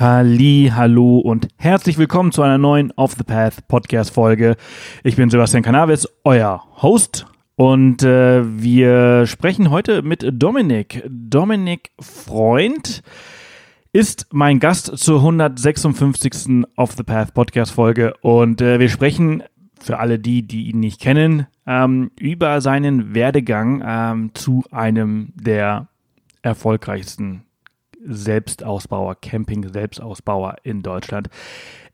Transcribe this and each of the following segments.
Halli, hallo und herzlich willkommen zu einer neuen Off the Path Podcast Folge. Ich bin Sebastian Canavis, euer Host und äh, wir sprechen heute mit Dominik. Dominik Freund ist mein Gast zur 156. Off the Path Podcast Folge und äh, wir sprechen für alle die, die ihn nicht kennen, ähm, über seinen Werdegang ähm, zu einem der erfolgreichsten Selbstausbauer, Camping-Selbstausbauer in Deutschland.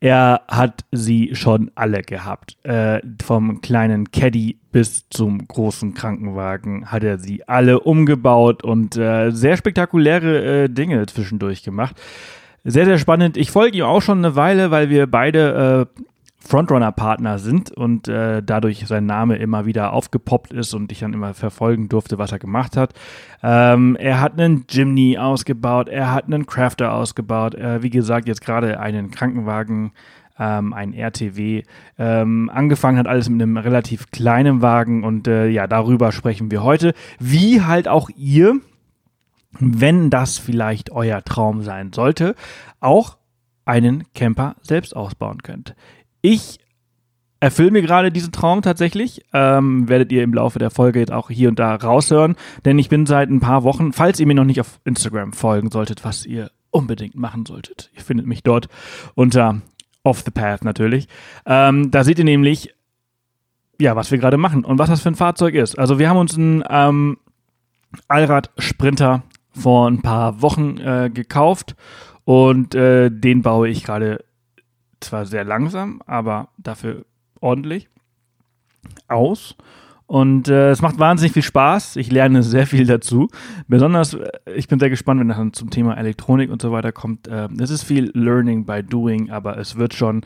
Er hat sie schon alle gehabt. Äh, vom kleinen Caddy bis zum großen Krankenwagen hat er sie alle umgebaut und äh, sehr spektakuläre äh, Dinge zwischendurch gemacht. Sehr, sehr spannend. Ich folge ihm auch schon eine Weile, weil wir beide äh, Frontrunner-Partner sind und äh, dadurch sein Name immer wieder aufgepoppt ist und ich dann immer verfolgen durfte, was er gemacht hat. Ähm, er hat einen Jimny ausgebaut, er hat einen Crafter ausgebaut, äh, wie gesagt, jetzt gerade einen Krankenwagen, ähm, ein RTW. Ähm, angefangen hat alles mit einem relativ kleinen Wagen und äh, ja, darüber sprechen wir heute. Wie halt auch ihr, wenn das vielleicht euer Traum sein sollte, auch einen Camper selbst ausbauen könnt. Ich erfülle mir gerade diesen Traum tatsächlich. Ähm, werdet ihr im Laufe der Folge jetzt auch hier und da raushören. Denn ich bin seit ein paar Wochen, falls ihr mir noch nicht auf Instagram folgen solltet, was ihr unbedingt machen solltet. Ihr findet mich dort unter Off the Path natürlich. Ähm, da seht ihr nämlich, ja, was wir gerade machen und was das für ein Fahrzeug ist. Also wir haben uns einen ähm, Allrad Sprinter vor ein paar Wochen äh, gekauft und äh, den baue ich gerade zwar sehr langsam, aber dafür ordentlich aus. Und äh, es macht wahnsinnig viel Spaß. Ich lerne sehr viel dazu. Besonders, äh, ich bin sehr gespannt, wenn das dann zum Thema Elektronik und so weiter kommt. Äh, es ist viel Learning by Doing, aber es wird schon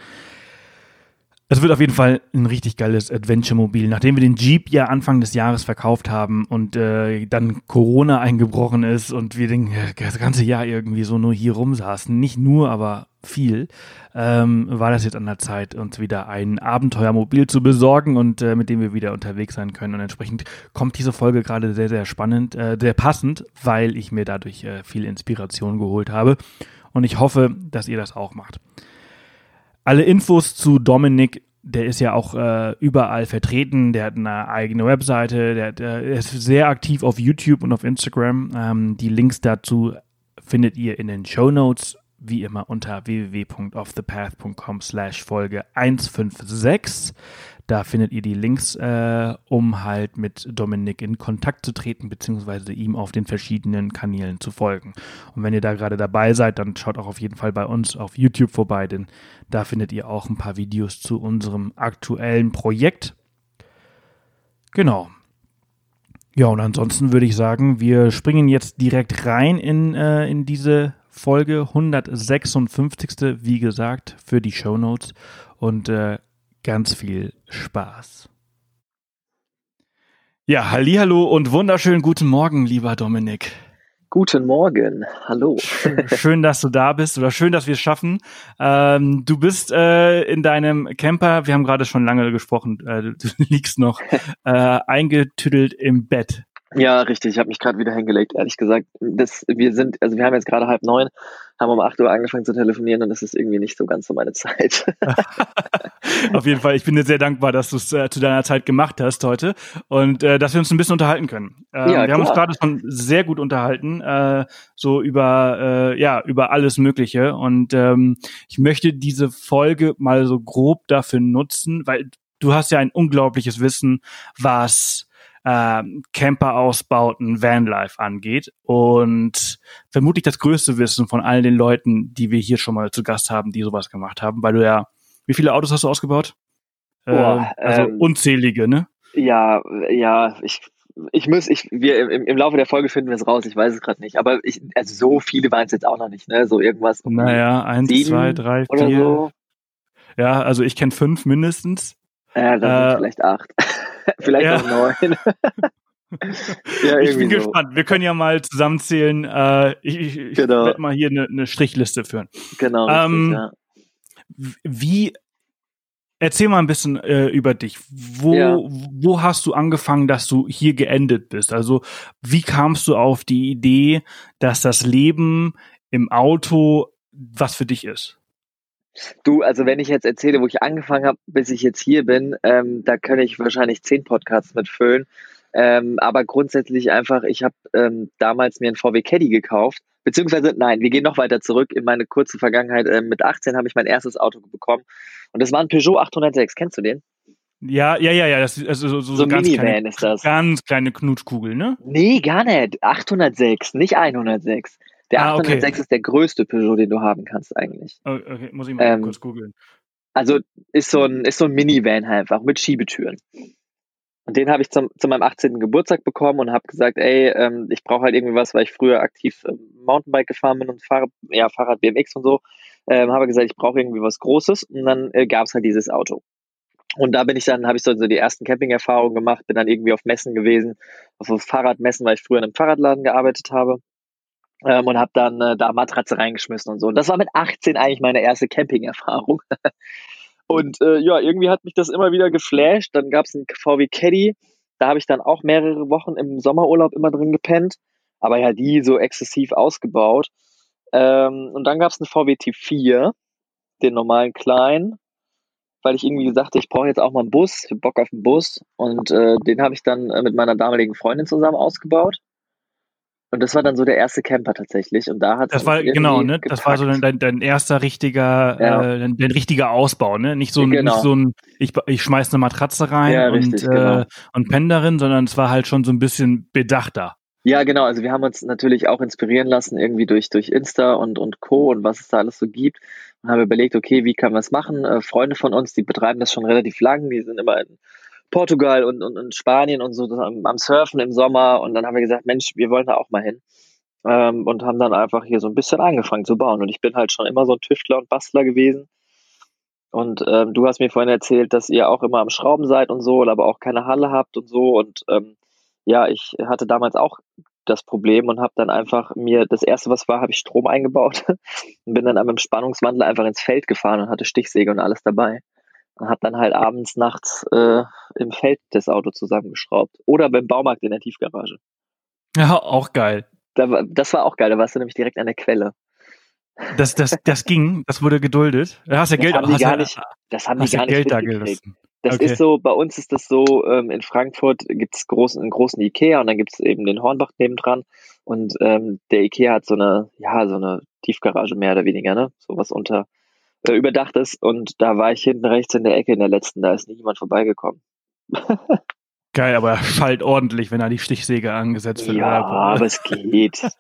es wird auf jeden Fall ein richtig geiles Adventure-Mobil. Nachdem wir den Jeep ja Anfang des Jahres verkauft haben und äh, dann Corona eingebrochen ist und wir den, das ganze Jahr irgendwie so nur hier rumsaßen, nicht nur, aber viel, ähm, war das jetzt an der Zeit, uns wieder ein Abenteuermobil zu besorgen und äh, mit dem wir wieder unterwegs sein können. Und entsprechend kommt diese Folge gerade sehr, sehr spannend, äh, sehr passend, weil ich mir dadurch äh, viel Inspiration geholt habe. Und ich hoffe, dass ihr das auch macht. Alle Infos zu Dominik, der ist ja auch äh, überall vertreten, der hat eine eigene Webseite, der, der, ist sehr aktiv auf YouTube und auf Instagram. Ähm, die Links dazu findet ihr in den Show Notes, wie immer unter www.offthepath.com slash Folge 156. Da findet ihr die Links, äh, um halt mit Dominik in Kontakt zu treten, beziehungsweise ihm auf den verschiedenen Kanälen zu folgen. Und wenn ihr da gerade dabei seid, dann schaut auch auf jeden Fall bei uns auf YouTube vorbei, denn da findet ihr auch ein paar Videos zu unserem aktuellen Projekt. Genau. Ja, und ansonsten würde ich sagen, wir springen jetzt direkt rein in, äh, in diese Folge 156. Wie gesagt, für die Show Notes. Und äh, ganz viel Spaß. Ja, hallo und wunderschönen guten Morgen, lieber Dominik. Guten Morgen, hallo. Schön, dass du da bist oder schön, dass wir es schaffen. Ähm, du bist äh, in deinem Camper, wir haben gerade schon lange gesprochen, äh, du liegst noch äh, eingetüdelt im Bett. Ja, richtig. Ich habe mich gerade wieder hingelegt, ehrlich gesagt. Das, wir sind, also wir haben jetzt gerade halb neun, haben um acht Uhr angefangen zu telefonieren und das ist irgendwie nicht so ganz so meine Zeit. Auf jeden Fall, ich bin dir sehr dankbar, dass du es äh, zu deiner Zeit gemacht hast heute und äh, dass wir uns ein bisschen unterhalten können. Ähm, ja, wir klar. haben uns gerade schon sehr gut unterhalten, äh, so über äh, ja über alles Mögliche und ähm, ich möchte diese Folge mal so grob dafür nutzen, weil du hast ja ein unglaubliches Wissen, was äh, Camper-Ausbauten, Vanlife angeht. Und vermutlich das größte Wissen von all den Leuten, die wir hier schon mal zu Gast haben, die sowas gemacht haben, weil du ja, wie viele Autos hast du ausgebaut? Boah, äh, also ähm, unzählige, ne? Ja, ja, ich ich muss, ich, wir im, im Laufe der Folge finden wir es raus, ich weiß es gerade nicht. Aber ich, also so viele waren es jetzt auch noch nicht, ne? So irgendwas. Um naja, eins, zwei, drei, vier. So. Ja, also ich kenne fünf mindestens. Ja, dann äh, sind vielleicht acht. vielleicht ja. auch neun. ja, ich bin so. gespannt. Wir können ja mal zusammenzählen. Äh, ich ich, genau. werde mal hier eine, eine Strichliste führen. Genau. Ähm, richtig, ja. Wie Erzähl mal ein bisschen äh, über dich. Wo, ja. wo hast du angefangen, dass du hier geendet bist? Also, wie kamst du auf die Idee, dass das Leben im Auto was für dich ist. Du, also wenn ich jetzt erzähle, wo ich angefangen habe, bis ich jetzt hier bin, ähm, da kann ich wahrscheinlich zehn Podcasts mitfüllen. Ähm, aber grundsätzlich einfach, ich habe ähm, damals mir einen VW Caddy gekauft. Beziehungsweise, nein, wir gehen noch weiter zurück in meine kurze Vergangenheit. Ähm, mit 18 habe ich mein erstes Auto bekommen. Und das war ein Peugeot 806. Kennst du den? Ja, ja, ja, ja. Das, also so, so, so ganz Minivan kleine, ist das. Ganz kleine Knutschkugel, ne? Nee, gar nicht. 806, nicht 106. Der Ah, okay. 806 ist der größte Peugeot, den du haben kannst eigentlich. Okay, muss ich mal Ähm, kurz googeln. Also ist so ein, ist so ein Minivan halt einfach mit Schiebetüren. Und den habe ich zum, zu meinem 18. Geburtstag bekommen und habe gesagt, ey, ähm, ich brauche halt irgendwie was, weil ich früher aktiv ähm, Mountainbike gefahren bin und Fahrrad, ja, Fahrrad BMX und so. Ähm, habe gesagt, ich brauche irgendwie was Großes und dann äh, gab es halt dieses Auto. Und da bin ich dann, habe ich so, so die ersten Camping-Erfahrungen gemacht, bin dann irgendwie auf Messen gewesen, auf so Fahrradmessen, weil ich früher in einem Fahrradladen gearbeitet habe. Ähm, und habe dann äh, da Matratze reingeschmissen und so. Und das war mit 18 eigentlich meine erste Camping-Erfahrung. und äh, ja, irgendwie hat mich das immer wieder geflasht. Dann gab es einen VW Caddy, da habe ich dann auch mehrere Wochen im Sommerurlaub immer drin gepennt, aber ja die so exzessiv ausgebaut. Ähm, und dann gab es einen VW T4, den normalen kleinen, weil ich irgendwie gesagt ich brauche jetzt auch mal einen Bus, ich hab Bock auf einen Bus. Und äh, den habe ich dann äh, mit meiner damaligen Freundin zusammen ausgebaut. Und das war dann so der erste Camper tatsächlich. Und da hat Das war genau, ne? Das war so dein, dein, erster richtiger, Ja. äh, dein, dein richtiger Ausbau, ne? Nicht so ein, Genau. nicht so ein, ich, ich schmeiß eine Matratze rein Ja, und, richtig, äh, genau. und penn darin, sondern es war halt schon so ein bisschen bedachter. Ja, genau. Also wir haben uns natürlich auch inspirieren lassen, irgendwie durch, durch Insta und, und Co. und was es da alles so gibt. Und haben überlegt, okay, wie kann man es machen? Äh, Freunde von uns, die betreiben das schon relativ lang, die sind immer in Portugal und, und, und Spanien und so am, am Surfen im Sommer. Und dann haben wir gesagt, Mensch, wir wollen da auch mal hin. Ähm, und haben dann einfach hier so ein bisschen angefangen zu bauen. Und ich bin halt schon immer so ein Tüftler und Bastler gewesen. Und ähm, du hast mir vorhin erzählt, dass ihr auch immer am Schrauben seid und so, aber auch keine Halle habt und so. Und ähm, ja, ich hatte damals auch das Problem und habe dann einfach mir das erste, was war, habe ich Strom eingebaut und bin dann mit dem Spannungswandler einfach ins Feld gefahren und hatte Stichsäge und alles dabei und habe dann halt abends, nachts äh, im Feld das Auto zusammengeschraubt oder beim Baumarkt in der Tiefgarage. Ja, auch geil. Da, das war auch geil, da warst du nämlich direkt an der Quelle. Das, das, das ging, das wurde geduldet. Da hast ja Das Geld, haben die gar ja, nicht, das haben die ja gar nicht Geld da gelassen. Das Okay. ist so, bei uns ist das so, ähm, in Frankfurt gibt's großen, einen großen Ikea und dann gibt's eben den Hornbach nebendran. Und ähm, der Ikea hat so eine, ja, so eine Tiefgarage mehr oder weniger, ne? So was unter äh, überdacht ist. Und da war ich hinten rechts in der Ecke in der letzten, da ist niemand vorbeigekommen. Geil, aber er schallt ordentlich, wenn er die Stichsäge angesetzt wird. Ja, aber es geht.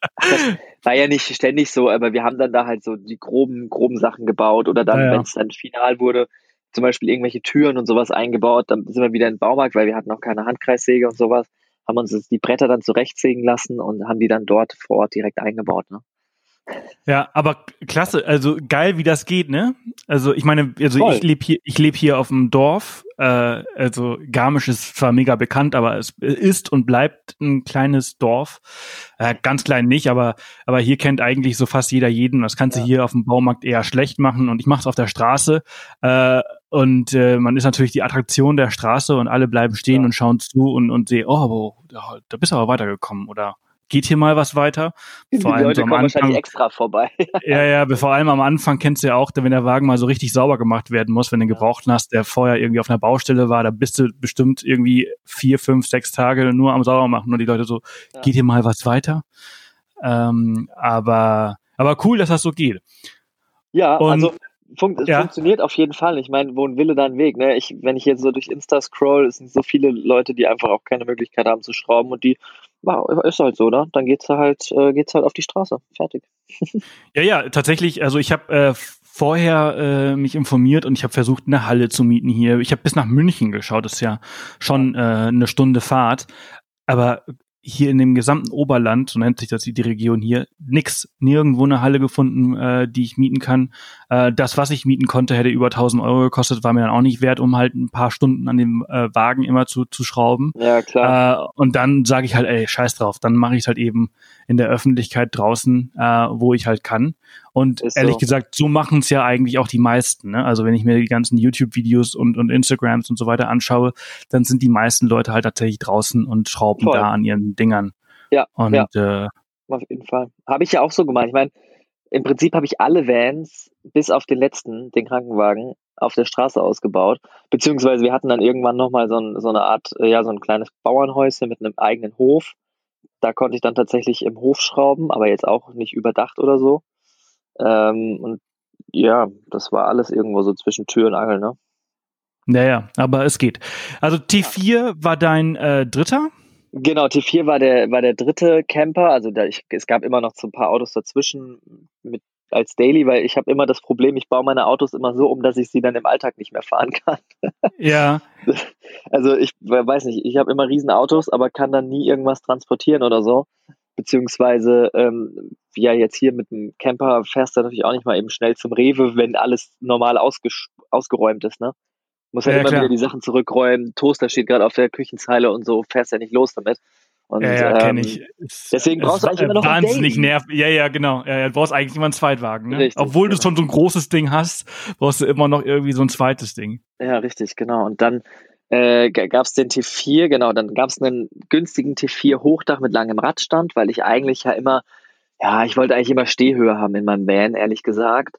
Das war ja nicht ständig so, aber wir haben dann da halt so die groben, groben Sachen gebaut oder dann, Ja, wenn es dann final wurde, zum Beispiel irgendwelche Türen und sowas eingebaut, dann sind wir wieder in den Baumarkt, weil wir hatten auch keine Handkreissäge und sowas, haben uns die Bretter dann zurechtsägen lassen und haben die dann dort vor Ort direkt eingebaut. Ne? Ja, aber klasse, also geil, wie das geht, ne? Also ich meine, also Voll. ich lebe hier, ich lebe hier auf dem Dorf. Äh, also Garmisch ist zwar mega bekannt, aber es ist und bleibt ein kleines Dorf. Äh, ganz klein nicht, aber aber hier kennt eigentlich so fast jeder jeden. Das kannst du Ja. hier auf dem Baumarkt eher schlecht machen. Und ich mache es auf der Straße. Äh, und äh, man ist natürlich die Attraktion der Straße und alle bleiben stehen Ja. und schauen zu und und sehen, oh, da bist du aber weitergekommen oder geht hier mal was weiter? Die Vor allem Leute so am kommen Anfang. extra vorbei. Ja, ja, vor allem am Anfang kennst du ja auch, wenn der Wagen mal so richtig sauber gemacht werden muss, wenn du gebrauchten hast, der vorher irgendwie auf einer Baustelle war, da bist du bestimmt irgendwie vier, fünf, sechs Tage nur am sauber machen und die Leute so, Ja. geht hier mal was weiter? Ähm, aber, aber cool, dass das so geht. Ja, Und- also fun es ja. funktioniert auf jeden Fall. Ich meine, wo ein Wille, da ein Weg. Ne? Ich, wenn ich jetzt so durch Insta scroll, es sind so viele Leute, die einfach auch keine Möglichkeit haben zu schrauben und die, wow, ist halt so, oder? Dann geht's halt, äh, geht's halt auf die Straße. Fertig. Ja, ja, tatsächlich. Also ich habe äh, vorher äh, mich informiert und ich habe versucht, eine Halle zu mieten hier. Ich habe bis nach München geschaut. Das ist ja schon äh, eine Stunde Fahrt. Aber hier in dem gesamten Oberland, so nennt sich das die, die Region hier, nix, nirgendwo eine Halle gefunden, äh, die ich mieten kann. Äh, das, was ich mieten konnte, hätte über 1000 Euro gekostet, war mir dann auch nicht wert, um halt ein paar Stunden an dem äh, Wagen immer zu, zu schrauben. Ja, klar. Äh, und dann sage ich halt, ey, scheiß drauf, dann mache ich es halt eben in der Öffentlichkeit draußen, äh, wo ich halt kann. Und Ist ehrlich so. gesagt, so machen es ja eigentlich auch die meisten. Ne? Also wenn ich mir die ganzen YouTube-Videos und, und Instagrams und so weiter anschaue, dann sind die meisten Leute halt tatsächlich draußen und schrauben Voll. da an ihren Dingern. ja, Und ja, äh, auf jeden Fall. Habe ich ja auch so gemacht. Ich meine, im Prinzip habe ich alle Vans, bis auf den letzten, den Krankenwagen, auf der Straße ausgebaut. Beziehungsweise wir hatten dann irgendwann nochmal so, ein, so eine Art, äh, ja, so ein kleines Bauernhäuschen mit einem eigenen Hof. Da konnte ich dann tatsächlich im Hof schrauben, aber jetzt auch nicht überdacht oder so. Ähm, und ja, das war alles irgendwo so zwischen Tür und Angel, ne? Naja, aber es geht. Also T4 war dein äh, dritter? Genau, T4 war der, war der dritte Camper. Also da ich, es gab immer noch so ein paar Autos dazwischen mit als Daily, weil ich habe immer das Problem, ich baue meine Autos immer so um, dass ich sie dann im Alltag nicht mehr fahren kann. Ja. Also ich weiß nicht, ich habe immer riesen Autos, aber kann dann nie irgendwas transportieren oder so. Beziehungsweise, ähm, ja, jetzt hier mit dem Camper fährst du natürlich auch nicht mal eben schnell zum Rewe, wenn alles normal ausgeräumt ist, ne? Muss halt ja, immer klar. wieder die Sachen zurückräumen. Toaster steht gerade auf der Küchenzeile und so, fährst ja nicht los damit. Und, ja, ja, kenne ich. Ähm, deswegen brauchst du eigentlich immer noch wahnsinnig nerv. Ja, ja, genau. Ja, du brauchst eigentlich immer einen Zweitwagen. Ne? Richtig, Obwohl genau. du schon so ein großes Ding hast, brauchst du immer noch irgendwie so ein zweites Ding. Ja, richtig, genau. Und dann äh, gab es den T4, genau, dann gab es einen günstigen T4 Hochdach mit langem Radstand, weil ich eigentlich ja immer, ja, ich wollte eigentlich immer Stehhöhe haben in meinem Van, ehrlich gesagt.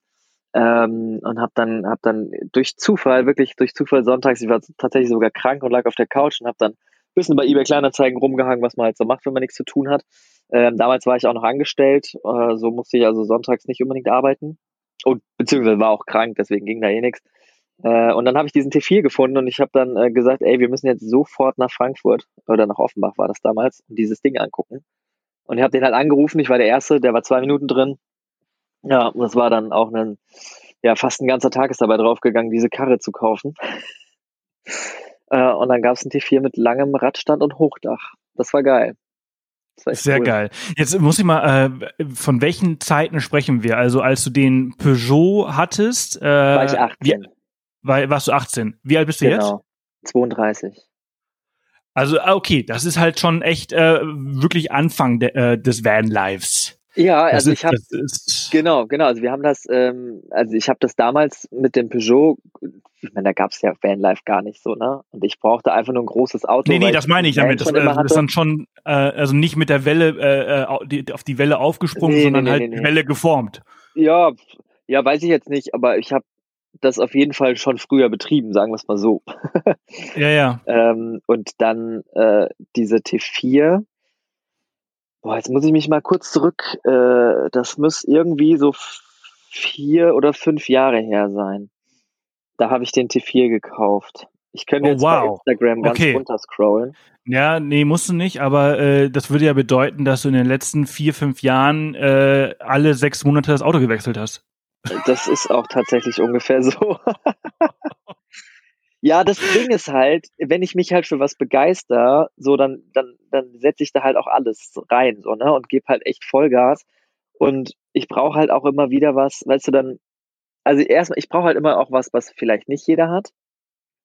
Ähm, und habe dann hab dann durch Zufall wirklich durch Zufall sonntags ich war tatsächlich sogar krank und lag auf der Couch und habe dann ein bisschen bei eBay Kleinanzeigen rumgehangen was man halt so macht wenn man nichts zu tun hat. Ähm, damals war ich auch noch angestellt äh, so musste ich also sonntags nicht unbedingt arbeiten. Und beziehungsweise war auch krank deswegen ging da eh nichts äh, und dann habe ich diesen T4 gefunden und ich habe dann äh, gesagt ey wir müssen jetzt sofort nach Frankfurt oder nach Offenbach war das damals und dieses Ding angucken. Und ich habe den halt angerufen ich war der erste der war zwei Minuten drin ja, und das war dann auch ein, ja, fast ein ganzer Tag ist dabei draufgegangen, diese Karre zu kaufen. äh, und dann gab es ein T4 mit langem Radstand und Hochdach. Das war geil. Das war Sehr cool. geil. Jetzt muss ich mal, äh, von welchen Zeiten sprechen wir? Also als du den Peugeot hattest, äh, war ich 18. Wie, war, warst du 18? Wie alt bist du genau. jetzt? 32. Also ah, okay, das ist halt schon echt äh, wirklich Anfang de, äh, des Van-Lives. Ja, das also ist, ich habe genau, genau. Also wir haben das, ähm, also ich habe das damals mit dem Peugeot. Ich meine, da gab es ja Vanlife gar nicht so, ne? Und ich brauchte einfach nur ein großes Auto. Nee, nee, das meine ich damit. Das, äh, das ist dann schon, äh, also nicht mit der Welle äh, die, auf die Welle aufgesprungen, nee, sondern nee, halt nee, die Welle geformt. Ja, ja, weiß ich jetzt nicht, aber ich habe das auf jeden Fall schon früher betrieben, sagen wir es mal so. ja, ja. ähm, und dann äh, diese T4, Boah, jetzt muss ich mich mal kurz zurück. Äh, das muss irgendwie so vier oder fünf Jahre her sein. Da habe ich den T4 gekauft. Ich könnte oh, jetzt wow. bei Instagram ganz okay. runter scrollen. Ja, nee, musst du nicht, aber äh, das würde ja bedeuten, dass du in den letzten vier, fünf Jahren äh, alle sechs Monate das Auto gewechselt hast. Das ist auch tatsächlich ungefähr so. Ja, das Ding ist halt, wenn ich mich halt für was begeister, so dann, dann, dann setze ich da halt auch alles rein, so, ne, und gebe halt echt Vollgas. Und ich brauche halt auch immer wieder was, weißt du, dann, also erstmal, ich brauche halt immer auch was, was vielleicht nicht jeder hat.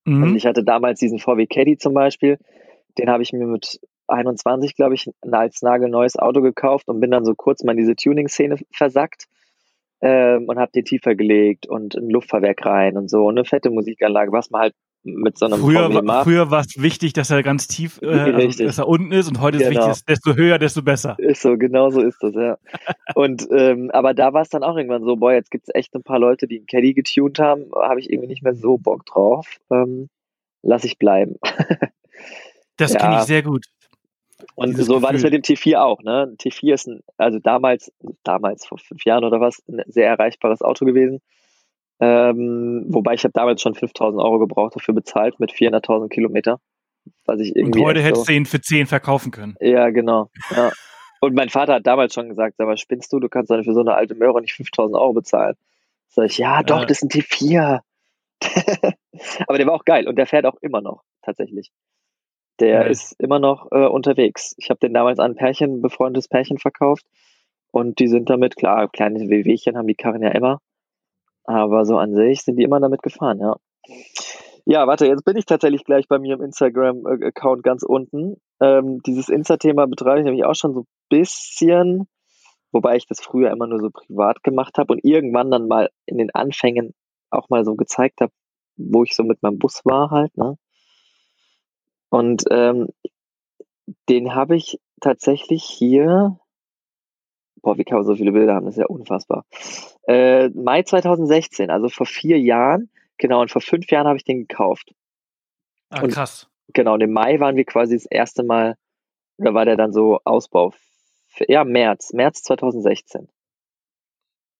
Mhm. Und ich hatte damals diesen VW Caddy zum Beispiel, den habe ich mir mit 21, glaube ich, als nagelneues Auto gekauft und bin dann so kurz mal in diese Tuning-Szene versackt ähm, und habe den tiefer gelegt und ein Luftfahrwerk rein und so und eine fette Musikanlage, was man halt mit so einem früher, war, früher war es wichtig, dass er ganz tief, äh, also, dass er unten ist und heute genau. ist wichtig, desto höher, desto besser. Ist so, genau so ist das, ja. und ähm, aber da war es dann auch irgendwann so, boah, jetzt gibt es echt ein paar Leute, die einen Caddy getuned haben, habe ich irgendwie nicht mehr so Bock drauf. Ähm, lass ich bleiben. das ja. kenne ich sehr gut. Und so Gefühl. war das mit dem T4 auch, ne? T4 ist ein, also damals, damals vor fünf Jahren oder was, ein sehr erreichbares Auto gewesen. Ähm, wobei ich habe damals schon 5000 Euro gebraucht dafür bezahlt mit 400.000 Kilometer. Was ich irgendwie Und heute hättest so, du ihn für 10 verkaufen können. Ja, genau. Ja. Und mein Vater hat damals schon gesagt, sag mal, spinnst du, du kannst doch für so eine alte Möhre nicht 5000 Euro bezahlen. Sag ich, ja, doch, ja. das sind die vier. Aber der war auch geil und der fährt auch immer noch, tatsächlich. Der ja. ist immer noch äh, unterwegs. Ich habe den damals an ein Pärchen, befreundetes Pärchen verkauft und die sind damit, klar, kleine WWchen haben die Karren ja immer, aber so an sich sind die immer damit gefahren, ja. Ja, warte, jetzt bin ich tatsächlich gleich bei mir im Instagram-Account ganz unten. Ähm, dieses Insta-Thema betreibe ich nämlich auch schon so ein bisschen, wobei ich das früher immer nur so privat gemacht habe und irgendwann dann mal in den Anfängen auch mal so gezeigt habe, wo ich so mit meinem Bus war halt, ne? Und ähm, den habe ich tatsächlich hier Boah, wie kann man so viele Bilder haben? Das ist ja unfassbar. Äh, Mai 2016, also vor vier Jahren, genau, und vor fünf Jahren habe ich den gekauft. Ah, Und- krass. Genau, und im Mai waren wir quasi das erste Mal, oder war der dann so Ausbau? Ja, März, März 2016.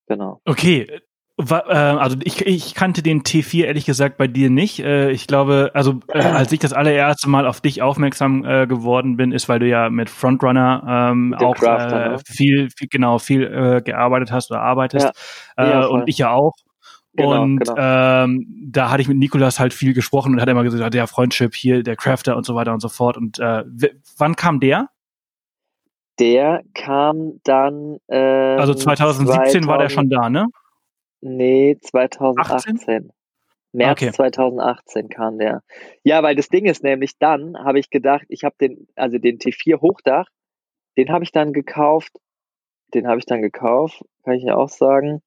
Genau. Okay. Äh, Also ich, ich kannte den T4 ehrlich gesagt bei dir nicht. Äh, Ich glaube, also äh, als ich das allererste Mal auf dich aufmerksam äh, geworden bin, ist, weil du ja mit Frontrunner ähm, auch äh, ne? viel, viel, genau, viel äh, gearbeitet hast oder arbeitest. Ja, äh, voll. und ich ja auch. Genau, und genau. ähm, da hatte ich mit Nikolas halt viel gesprochen und hat immer gesagt, der Freundship hier, der Crafter und so weiter und so fort. Und äh, wann kam der? Der kam dann. Ähm, Also 2017 war der schon da, ne? Nee, 2018. März Okay. 2018 kam der. Ja, weil das Ding ist nämlich, dann habe ich gedacht, ich habe den, also den T4 Hochdach, den habe ich dann gekauft. Den habe ich dann gekauft, kann ich ja auch sagen.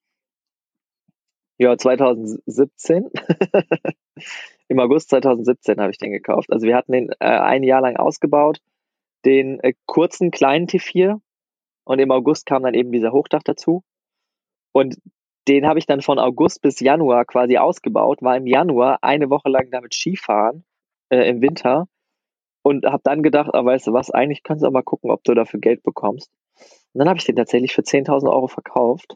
Ja, 2017. Im August 2017 habe ich den gekauft. Also wir hatten den äh, ein Jahr lang ausgebaut, den äh, kurzen kleinen T4 und im August kam dann eben dieser Hochdach dazu. Und den habe ich dann von August bis Januar quasi ausgebaut, war im Januar eine Woche lang damit Skifahren äh, im Winter und habe dann gedacht, ah, weißt du was, eigentlich kannst du auch mal gucken, ob du dafür Geld bekommst. Und dann habe ich den tatsächlich für 10.000 Euro verkauft,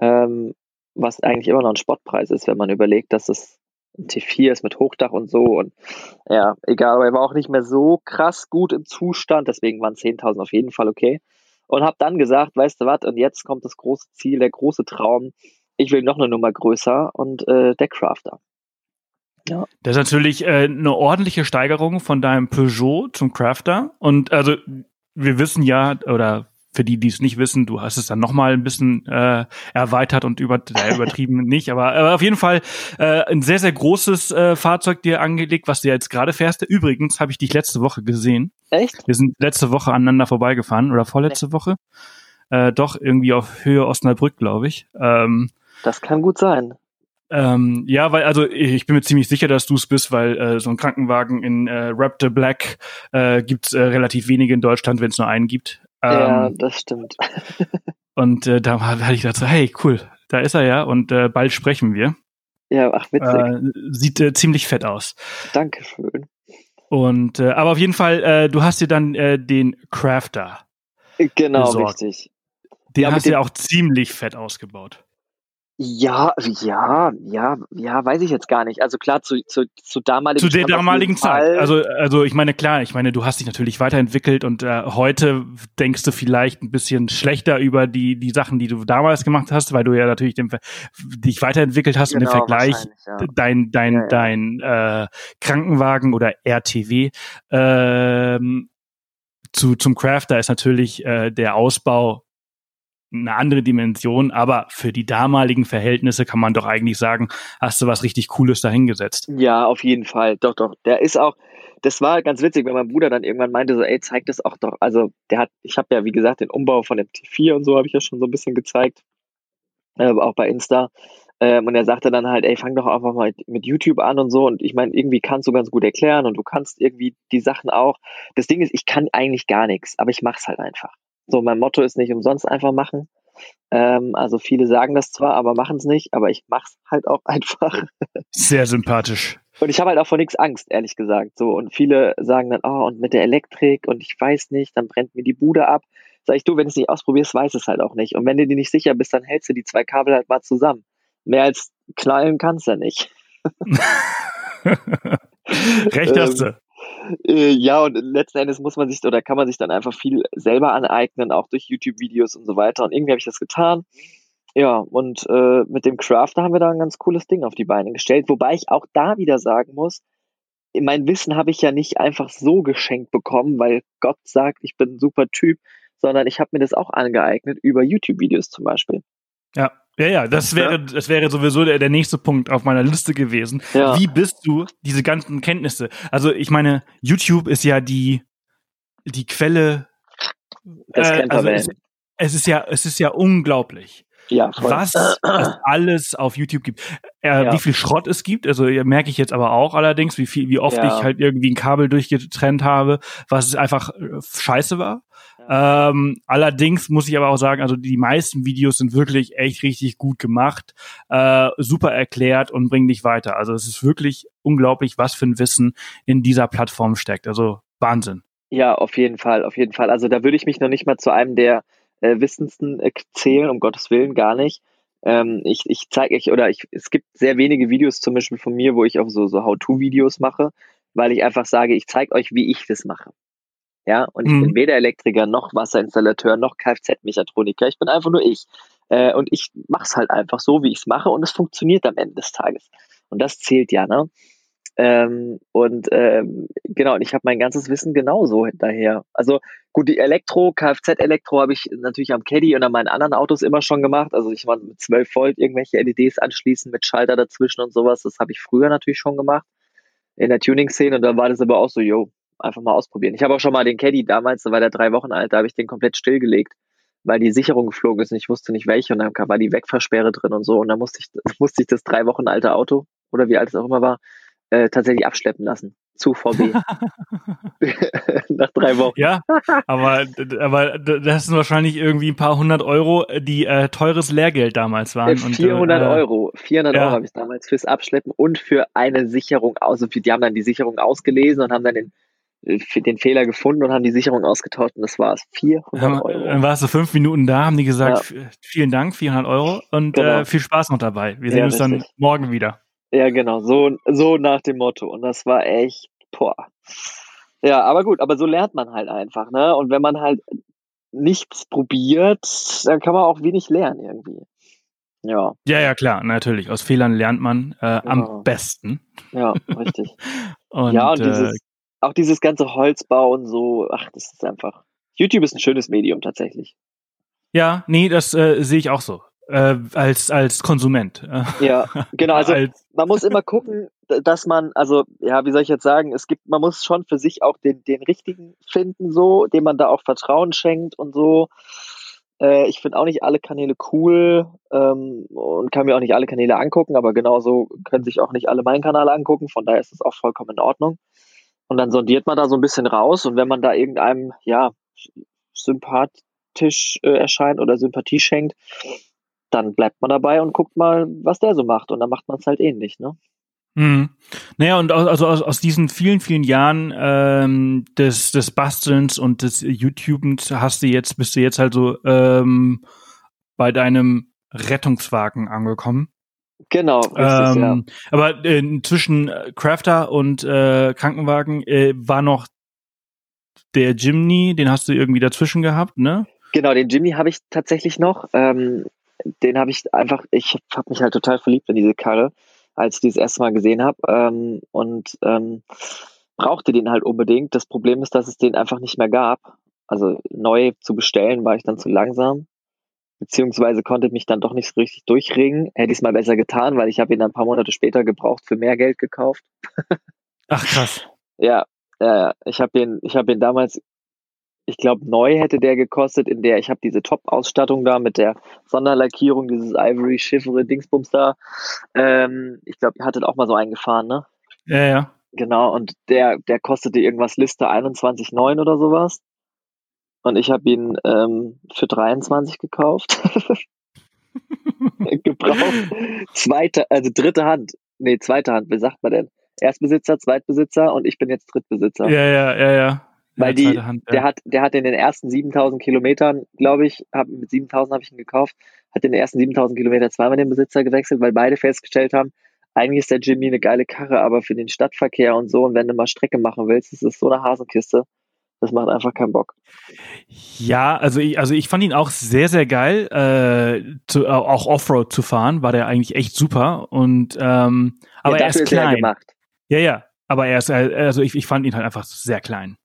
ähm, was eigentlich immer noch ein Spottpreis ist, wenn man überlegt, dass es ein T4 ist mit Hochdach und so und ja, egal, aber er war auch nicht mehr so krass gut im Zustand, deswegen waren 10.000 auf jeden Fall okay und habe dann gesagt, weißt du was, und jetzt kommt das große Ziel, der große Traum, ich will noch eine Nummer größer und äh, der Crafter. Das ist natürlich äh, eine ordentliche Steigerung von deinem Peugeot zum Crafter. Und also wir wissen ja, oder für die, die es nicht wissen, du hast es dann nochmal ein bisschen äh, erweitert und über, äh, übertrieben nicht, aber, aber auf jeden Fall äh, ein sehr, sehr großes äh, Fahrzeug dir angelegt, was du jetzt gerade fährst. Übrigens habe ich dich letzte Woche gesehen. Echt? Wir sind letzte Woche aneinander vorbeigefahren oder vorletzte Woche. Äh, doch, irgendwie auf Höhe Osnabrück, glaube ich. Ähm, Das kann gut sein. ähm, ja, weil also ich bin mir ziemlich sicher, dass du es bist, weil äh, so ein Krankenwagen in äh, Raptor Black äh, gibt äh, relativ wenige in Deutschland, wenn es nur einen gibt. Ja, Ähm, das stimmt. Und äh, da hatte ich gedacht, so, hey, cool, da ist er ja und äh, bald sprechen wir. Ja, ach, witzig. Äh, sieht äh, ziemlich fett aus. Dankeschön. Und äh, aber auf jeden Fall, äh, du hast dir dann den Crafter. Genau, besorgt. richtig. Den Ja, hast du ja auch ziemlich fett ausgebaut. Ja, ja, ja, ja, weiß ich jetzt gar nicht. Also klar, zu, zu, zu damaligen Zu der damaligen Zeit. Also, also ich meine, klar, ich meine, du hast dich natürlich weiterentwickelt und äh, heute denkst du vielleicht ein bisschen schlechter über die, die Sachen, die du damals gemacht hast, weil du ja natürlich den, dich weiterentwickelt hast und Genau, im Vergleich ja. dein, dein, Ja, ja. dein äh, Krankenwagen oder RTW ähm, zu, zum Crafter ist natürlich äh, der Ausbau eine andere Dimension, aber für die damaligen Verhältnisse kann man doch eigentlich sagen, hast du was richtig Cooles dahingesetzt. Ja, auf jeden Fall. Doch, doch. Der ist auch, das war ganz witzig, wenn mein Bruder dann irgendwann meinte, so, ey, zeig das auch doch. Also, der hat, ich habe ja, wie gesagt, den Umbau von dem T4 und so habe ich ja schon so ein bisschen gezeigt. Äh, auch bei Insta. Ähm, und er sagte dann halt, ey, fang doch einfach mal mit YouTube an und so. Und ich meine, irgendwie kannst du ganz gut erklären und du kannst irgendwie die Sachen auch. Das Ding ist, ich kann eigentlich gar nichts, aber ich mach's halt einfach. So, mein Motto ist nicht umsonst einfach machen. Ähm, also viele sagen das zwar, aber machen es nicht, aber ich mach's halt auch einfach. Sehr sympathisch. Und ich habe halt auch vor nichts Angst, ehrlich gesagt. So, und viele sagen dann, oh, und mit der Elektrik und ich weiß nicht, dann brennt mir die Bude ab. Sag ich, du, wenn du es nicht ausprobierst, weiß es halt auch nicht. Und wenn du dir nicht sicher bist, dann hältst du die zwei Kabel halt mal zusammen. Mehr als knallen kannst du nicht. Recht hast du. Äh, ja, und letzten Endes muss man sich oder kann man sich dann einfach viel selber aneignen, auch durch YouTube-Videos und so weiter. Und irgendwie habe ich das getan. Ja, und äh, mit dem Crafter haben wir da ein ganz cooles Ding auf die Beine gestellt, wobei ich auch da wieder sagen muss, mein Wissen habe ich ja nicht einfach so geschenkt bekommen, weil Gott sagt, ich bin ein super Typ, sondern ich habe mir das auch angeeignet über YouTube-Videos zum Beispiel. Ja. Ja, ja, das wäre, das wäre sowieso der, der nächste Punkt auf meiner Liste gewesen. Ja. Wie bist du diese ganzen Kenntnisse? Also, ich meine, YouTube ist ja die, die Quelle. Das äh, also es, es ist ja, es ist ja unglaublich, Ja, was es alles auf YouTube gibt. Äh, Ja. Wie viel Schrott es gibt, also merke ich jetzt aber auch allerdings, wie viel, wie oft ich halt irgendwie ein Kabel durchgetrennt habe, was einfach äh, scheiße war. Ähm, allerdings muss ich aber auch sagen, also die meisten Videos sind wirklich echt richtig gut gemacht, äh, super erklärt und bringen dich weiter. Also es ist wirklich unglaublich, was für ein Wissen in dieser Plattform steckt. Also Wahnsinn. Ja, auf jeden Fall, auf jeden Fall. Also da würde ich mich noch nicht mal zu einem der äh, Wissendsten äh, zählen, um Gottes Willen gar nicht. Ähm, ich ich zeige euch, oder ich, es gibt sehr wenige Videos zum Beispiel von mir, wo ich auch so, so How-To-Videos mache, weil ich einfach sage, ich zeige euch, wie ich das mache. Ja, und ich mhm. bin weder Elektriker noch Wasserinstallateur noch Kfz-Mechatroniker. Ich bin einfach nur ich. Äh, und ich mache es halt einfach so, wie ich es mache und es funktioniert am Ende des Tages. Und das zählt ja, ne? Ähm, und ähm, genau, und ich habe mein ganzes Wissen genauso hinterher. Also gut, die Elektro, Kfz-Elektro habe ich natürlich am Caddy und an meinen anderen Autos immer schon gemacht. Also ich war mit 12 Volt irgendwelche LEDs anschließen mit Schalter dazwischen und sowas. Das habe ich früher natürlich schon gemacht in der Tuning-Szene und da war das aber auch so, yo, einfach mal ausprobieren. Ich habe auch schon mal den Caddy damals, da war der drei Wochen alt, da habe ich den komplett stillgelegt, weil die Sicherung geflogen ist und ich wusste nicht welche und dann war die Wegversperre drin und so und dann musste ich, musste ich das drei Wochen alte Auto oder wie alt es auch immer war, äh, tatsächlich abschleppen lassen zu VW. Nach drei Wochen. Ja, aber, aber das sind wahrscheinlich irgendwie ein paar hundert Euro, die äh, teures Lehrgeld damals waren. 400 und, äh, Euro. 400 ja. Euro habe ich damals fürs Abschleppen und für eine Sicherung aus. Also die haben dann die Sicherung ausgelesen und haben dann den, äh, den Fehler gefunden und haben die Sicherung ausgetauscht und das war es. 400 Euro. Dann warst du fünf Minuten da, haben die gesagt, ja. vielen Dank, 400 Euro und genau. äh, viel Spaß noch dabei. Wir sehen ja, uns richtig. dann morgen wieder. Ja, genau, so, so nach dem Motto. Und das war echt, boah. Ja, aber gut, aber so lernt man halt einfach, ne? Und wenn man halt nichts probiert, dann kann man auch wenig lernen irgendwie. Ja. Ja, ja, klar, natürlich. Aus Fehlern lernt man äh, genau. am besten. Ja, richtig. und, ja, und äh, dieses, auch dieses ganze Holzbau und so, ach, das ist einfach. YouTube ist ein schönes Medium tatsächlich. Ja, nee, das äh, sehe ich auch so äh, als als Konsument. Ja, genau. Also man muss immer gucken, dass man, also ja, wie soll ich jetzt sagen, es gibt, man muss schon für sich auch den den richtigen finden, so, dem man da auch Vertrauen schenkt und so. Äh, ich finde auch nicht alle Kanäle cool ähm, und kann mir auch nicht alle Kanäle angucken, aber genauso können sich auch nicht alle meinen Kanal angucken. Von daher ist es auch vollkommen in Ordnung. Und dann sondiert man da so ein bisschen raus und wenn man da irgendeinem ja sympathisch äh, erscheint oder Sympathie schenkt, dann bleibt man dabei und guckt mal, was der so macht. Und dann macht man es halt ähnlich, ne? Hm. Naja, und also aus, aus diesen vielen, vielen Jahren ähm, des, des Bastelns und des YouTubens hast du jetzt, bist du jetzt halt so ähm, bei deinem Rettungswagen angekommen. Genau, richtig, ähm, ja. Aber äh, zwischen Crafter und äh, Krankenwagen äh, war noch der Jimny, den hast du irgendwie dazwischen gehabt, ne? Genau, den Jimny habe ich tatsächlich noch. Ähm, den habe ich einfach, ich habe mich halt total verliebt in diese Karre, als ich die das erste Mal gesehen habe ähm, und ähm, brauchte den halt unbedingt. Das Problem ist, dass es den einfach nicht mehr gab. Also neu zu bestellen war ich dann zu langsam, beziehungsweise konnte mich dann doch nicht so richtig durchringen. Hätte ich es mal besser getan, weil ich habe ihn dann ein paar Monate später gebraucht für mehr Geld gekauft. Ach krass. Ja, ja, ich habe ihn, ich habe ihn damals ich glaube, neu hätte der gekostet, in der ich habe diese Top-Ausstattung da mit der Sonderlackierung, dieses Ivory Chiffre Dingsbums da. Ähm, ich glaube, ihr hattet auch mal so eingefahren, ne? Ja, ja. Genau, und der, der kostete irgendwas Liste 21,9 oder sowas. Und ich habe ihn ähm, für 23 gekauft. Gebraucht. Zweite, also dritte Hand. Nee, zweite Hand, wie sagt man denn? Erstbesitzer, Zweitbesitzer und ich bin jetzt Drittbesitzer. Ja, ja, ja, ja. Weil die, Hand, ja. der hat, der hat in den ersten 7000 Kilometern, glaube ich, hab, mit 7000 habe ich ihn gekauft, hat in den ersten 7000 Kilometern zweimal den Besitzer gewechselt, weil beide festgestellt haben, eigentlich ist der Jimmy eine geile Karre, aber für den Stadtverkehr und so und wenn du mal Strecke machen willst, ist es so eine Hasenkiste. Das macht einfach keinen Bock. Ja, also ich, also ich fand ihn auch sehr, sehr geil. Äh, zu, auch Offroad zu fahren, war der eigentlich echt super. Und ähm, aber ja, er ist klein. Er ja, ja. Aber er ist, also ich, ich fand ihn halt einfach sehr klein.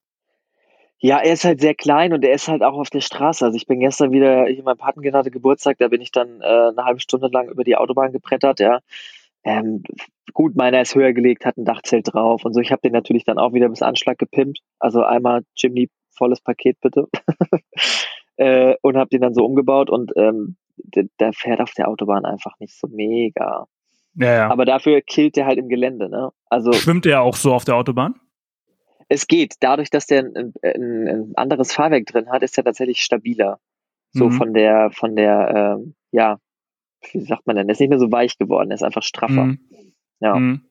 Ja, er ist halt sehr klein und er ist halt auch auf der Straße. Also ich bin gestern wieder hier mein Patenkind hatte Geburtstag, da bin ich dann äh, eine halbe Stunde lang über die Autobahn gebrettert, ja. Ähm, gut, meiner ist höher gelegt, hat ein Dachzelt drauf und so. Ich habe den natürlich dann auch wieder bis Anschlag gepimpt. Also einmal Jimny volles Paket bitte. äh, und habe den dann so umgebaut und ähm, der, der, fährt auf der Autobahn einfach nicht so mega. Ja, ja. Aber dafür killt der halt im Gelände, ne? Also schwimmt er auch so auf der Autobahn? Es geht. Dadurch, dass der ein, ein, ein anderes Fahrwerk drin hat, ist er tatsächlich stabiler. So mhm. von der, von der, äh, ja, wie sagt man denn? Er ist nicht mehr so weich geworden, er ist einfach straffer. Mhm. Ja. Mhm.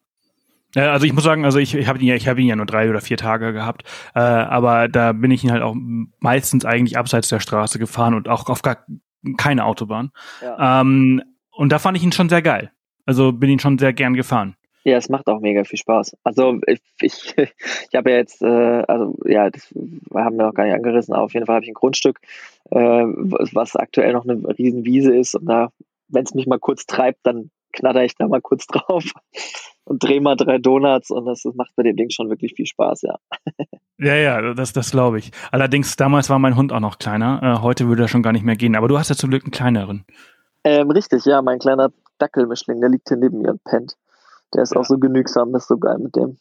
Also ich muss sagen, also ich, ich habe ihn, ja, ich ihn ja nur drei oder vier Tage gehabt, äh, aber da bin ich ihn halt auch meistens eigentlich abseits der Straße gefahren und auch auf gar keine Autobahn. Ja. Ähm, und da fand ich ihn schon sehr geil. Also bin ihn schon sehr gern gefahren. Ja, es macht auch mega viel Spaß. Also ich, ich, ich habe ja jetzt, äh, also ja, das haben wir noch gar nicht angerissen, aber auf jeden Fall habe ich ein Grundstück, äh, was aktuell noch eine riesen Wiese ist und da, wenn es mich mal kurz treibt, dann knatter ich da mal kurz drauf und drehe mal drei Donuts und das, das macht bei dem Ding schon wirklich viel Spaß, ja. Ja, ja, das, das glaube ich. Allerdings, damals war mein Hund auch noch kleiner. Äh, heute würde er schon gar nicht mehr gehen. Aber du hast ja zum Glück einen kleineren. Ähm, richtig, ja, mein kleiner Dackelmischling, der liegt hier neben mir und pennt. Der ist ja. auch so genügsam, das ist so geil mit dem.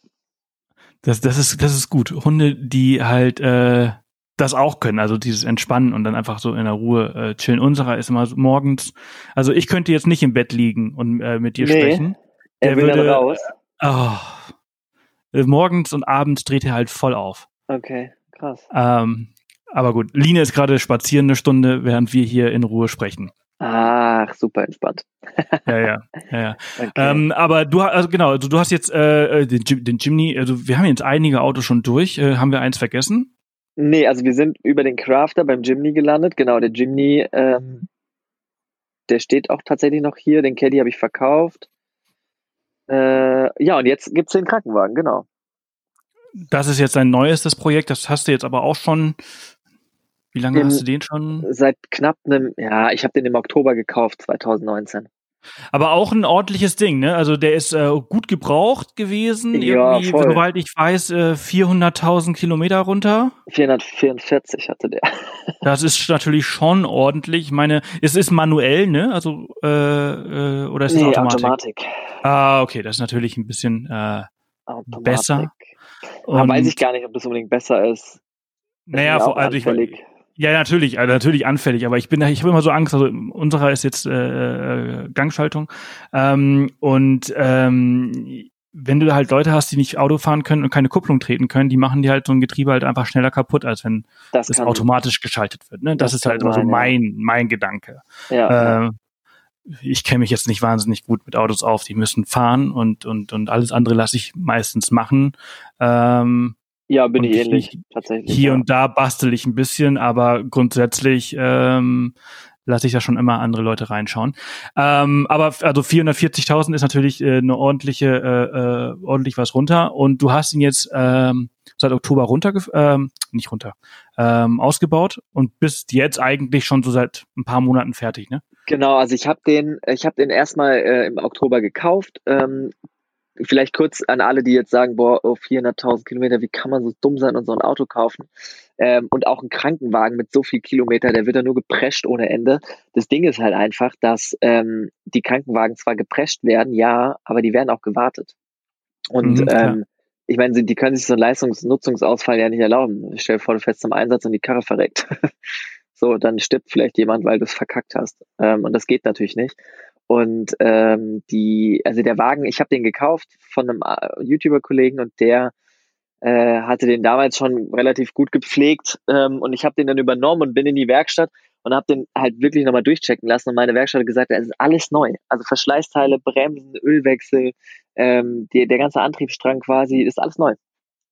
Das, das, ist, das ist gut. Hunde, die halt äh, das auch können, also dieses Entspannen und dann einfach so in der Ruhe äh, chillen. Unserer ist immer so morgens, also ich könnte jetzt nicht im Bett liegen und äh, mit dir nee, sprechen. Der er will würde, dann raus. Oh, morgens und abends dreht er halt voll auf. Okay, krass. Ähm, aber gut, Line ist gerade spazieren eine Stunde, während wir hier in Ruhe sprechen. Ach, super entspannt. ja, ja, ja. ja. Okay. Ähm, aber du, also genau, also du hast jetzt äh, äh den, den Jimny, also wir haben jetzt einige Autos schon durch. Äh, haben wir eins vergessen? Nee, also wir sind über den Crafter beim Jimny gelandet. Genau, der Jimny, ähm, der steht auch tatsächlich noch hier. Den Caddy habe ich verkauft. Äh, ja, und jetzt gibt's den Krankenwagen, genau. Das ist jetzt ein neuestes Projekt, das hast du jetzt aber auch schon wie lange den, hast du den schon? Seit knapp einem, ja, ich habe den im Oktober gekauft, 2019. Aber auch ein ordentliches Ding, ne? Also der ist äh, gut gebraucht gewesen. Ja, Irgendwie, voll. soweit ich weiß, äh, 400.000 Kilometer runter. 444 hatte der. Das ist natürlich schon ordentlich. Ich meine, es ist manuell, ne? Also äh, äh, oder ist es nee, Automatik? Automatik? Ah, okay, das ist natürlich ein bisschen äh, besser. Und weiß ich gar nicht, ob das unbedingt besser ist. Naja, vor, also ich, ja, natürlich, also natürlich anfällig, aber ich bin, ich habe immer so Angst. Also unserer ist jetzt äh, äh, Gangschaltung ähm, und ähm, wenn du halt Leute hast, die nicht Auto fahren können und keine Kupplung treten können, die machen die halt so ein Getriebe halt einfach schneller kaputt, als wenn das, das automatisch geschaltet wird. Ne? Das, das ist halt immer so mein mein Gedanke. Ja, äh, ich kenne mich jetzt nicht wahnsinnig gut mit Autos auf. Die müssen fahren und und und alles andere lasse ich meistens machen. Ähm, ja, bin ich ähnlich, tatsächlich. Hier ja. und da bastel ich ein bisschen, aber grundsätzlich ähm, lasse ich da schon immer andere Leute reinschauen. Ähm, aber also 440.000 ist natürlich äh, eine ordentliche, äh, äh, ordentlich was runter. Und du hast ihn jetzt ähm, seit Oktober runter, ähm, nicht runter, ähm, ausgebaut und bist jetzt eigentlich schon so seit ein paar Monaten fertig, ne? Genau, also ich habe den, ich habe den erstmal äh, im Oktober gekauft, ähm, vielleicht kurz an alle, die jetzt sagen, boah, oh, 400.000 Kilometer, wie kann man so dumm sein und so ein Auto kaufen? Ähm, und auch ein Krankenwagen mit so viel Kilometer, der wird ja nur geprescht ohne Ende. Das Ding ist halt einfach, dass ähm, die Krankenwagen zwar geprescht werden, ja, aber die werden auch gewartet. Und mhm, ähm, ich meine, die können sich so einen Leistungsnutzungsausfall ja nicht erlauben. Ich stell vor, du fährst zum Einsatz und die Karre verreckt. so, dann stirbt vielleicht jemand, weil du es verkackt hast. Ähm, und das geht natürlich nicht. Und ähm, die, also der Wagen, ich habe den gekauft von einem äh, YouTuber-Kollegen und der äh, hatte den damals schon relativ gut gepflegt ähm, und ich habe den dann übernommen und bin in die Werkstatt und habe den halt wirklich nochmal durchchecken lassen und meine Werkstatt hat gesagt, es ist alles neu. Also Verschleißteile, Bremsen, Ölwechsel, ähm, die, der ganze Antriebsstrang quasi, ist alles neu.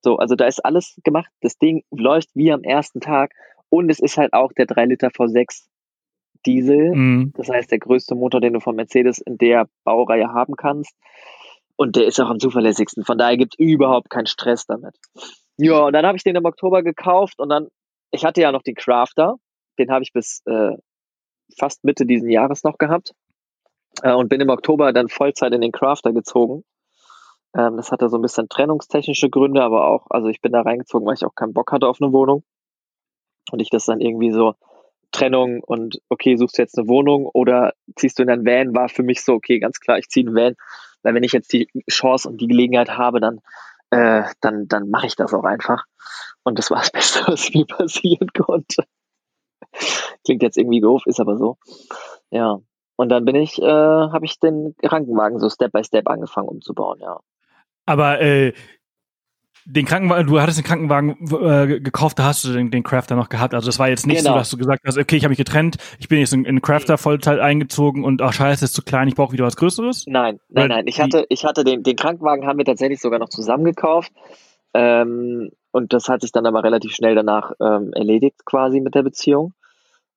So, also da ist alles gemacht. Das Ding läuft wie am ersten Tag und es ist halt auch der 3 Liter V6 Diesel. Mhm. Das heißt, der größte Motor, den du von Mercedes in der Baureihe haben kannst. Und der ist auch am zuverlässigsten. Von daher gibt es überhaupt keinen Stress damit. Ja, und dann habe ich den im Oktober gekauft und dann, ich hatte ja noch den Crafter. Den habe ich bis äh, fast Mitte diesen Jahres noch gehabt. Äh, und bin im Oktober dann Vollzeit in den Crafter gezogen. Ähm, das hatte so ein bisschen trennungstechnische Gründe, aber auch, also ich bin da reingezogen, weil ich auch keinen Bock hatte auf eine Wohnung. Und ich das dann irgendwie so Trennung und okay, suchst du jetzt eine Wohnung oder ziehst du in ein Van, war für mich so, okay, ganz klar, ich ziehe einen Van, weil wenn ich jetzt die Chance und die Gelegenheit habe, dann, äh, dann, dann mache ich das auch einfach. Und das war das Beste, was mir passieren konnte. Klingt jetzt irgendwie doof, ist aber so. Ja. Und dann bin ich, äh, habe ich den Krankenwagen so Step by Step angefangen umzubauen, ja. Aber äh, den Krankenwagen, du hattest den Krankenwagen äh, gekauft, da hast du den, den Crafter noch gehabt. Also das war jetzt nicht genau. so, dass du gesagt hast, okay, ich habe mich getrennt, ich bin jetzt in, in Crafter Vollzeit eingezogen und ach scheiße, ist zu klein, ich brauche wieder was Größeres. Nein, nein, Weil nein. Ich hatte, ich hatte den, den Krankenwagen haben wir tatsächlich sogar noch zusammen gekauft. Ähm, und das hat sich dann aber relativ schnell danach ähm, erledigt quasi mit der Beziehung.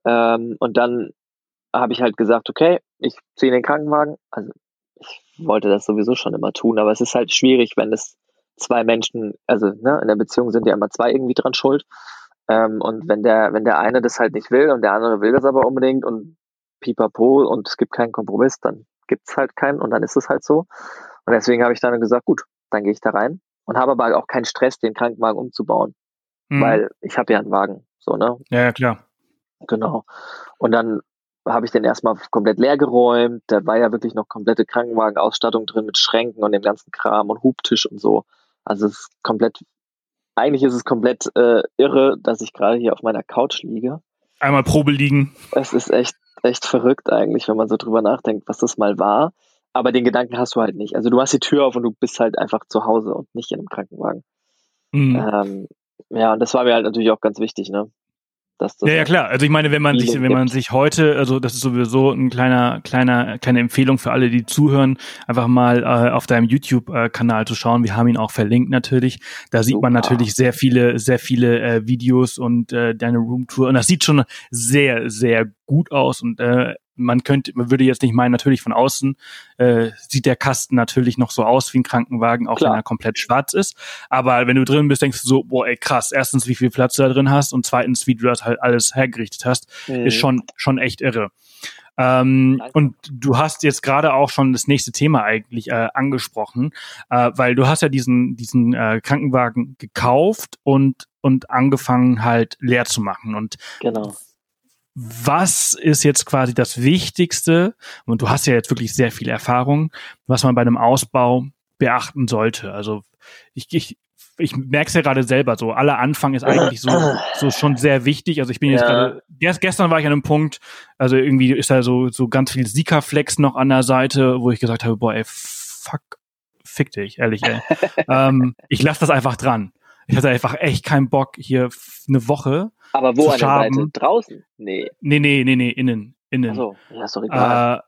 Ähm, und dann habe ich halt gesagt, okay, ich ziehe den Krankenwagen. Also ich wollte das sowieso schon immer tun, aber es ist halt schwierig, wenn es zwei Menschen, also ne, in der Beziehung sind ja immer zwei irgendwie dran schuld. Ähm, und wenn der, wenn der eine das halt nicht will und der andere will das aber unbedingt und pipapo und es gibt keinen Kompromiss, dann gibt es halt keinen und dann ist es halt so. Und deswegen habe ich dann gesagt, gut, dann gehe ich da rein und habe aber auch keinen Stress, den Krankenwagen umzubauen, mhm. weil ich habe ja einen Wagen, so ne? Ja, ja klar. Genau. Und dann habe ich den erstmal komplett leer geräumt. Da war ja wirklich noch komplette Krankenwagenausstattung drin mit Schränken und dem ganzen Kram und Hubtisch und so. Also es ist komplett, eigentlich ist es komplett äh, irre, dass ich gerade hier auf meiner Couch liege. Einmal Probe liegen. Es ist echt, echt verrückt eigentlich, wenn man so drüber nachdenkt, was das mal war. Aber den Gedanken hast du halt nicht. Also du hast die Tür auf und du bist halt einfach zu Hause und nicht in einem Krankenwagen. Mhm. Ähm, ja, und das war mir halt natürlich auch ganz wichtig, ne? Dass das ja, ja klar. Also ich meine, wenn man sich, wenn man sich heute, also das ist sowieso ein kleiner, kleiner, kleine Empfehlung für alle, die zuhören, einfach mal äh, auf deinem YouTube-Kanal zu schauen. Wir haben ihn auch verlinkt natürlich. Da sieht Super. man natürlich sehr viele, sehr viele äh, Videos und äh, deine Roomtour. Und das sieht schon sehr, sehr gut aus und äh, man könnte, man würde jetzt nicht meinen, natürlich von außen äh, sieht der Kasten natürlich noch so aus wie ein Krankenwagen, auch Klar. wenn er komplett schwarz ist. Aber wenn du drin bist, denkst du so, boah, ey, krass, erstens, wie viel Platz du da drin hast und zweitens, wie du das halt alles hergerichtet hast, mhm. ist schon, schon echt irre. Ähm, und du hast jetzt gerade auch schon das nächste Thema eigentlich äh, angesprochen, äh, weil du hast ja diesen, diesen äh, Krankenwagen gekauft und, und angefangen halt leer zu machen. Und genau was ist jetzt quasi das Wichtigste, und du hast ja jetzt wirklich sehr viel Erfahrung, was man bei einem Ausbau beachten sollte? Also ich, ich, ich merke es ja gerade selber so, aller Anfang ist eigentlich so, so schon sehr wichtig. Also ich bin jetzt ja. gerade, erst gestern war ich an einem Punkt, also irgendwie ist da so, so ganz viel Sika-Flex noch an der Seite, wo ich gesagt habe, boah, ey, fuck, fick dich, ehrlich, ey. ähm, ich lasse das einfach dran. Ich hatte einfach echt keinen Bock, hier eine Woche aber wo an der Seite? Draußen? Nee. Nee, nee, nee, nee, innen. Innen. Ach so, ja, ist doch egal.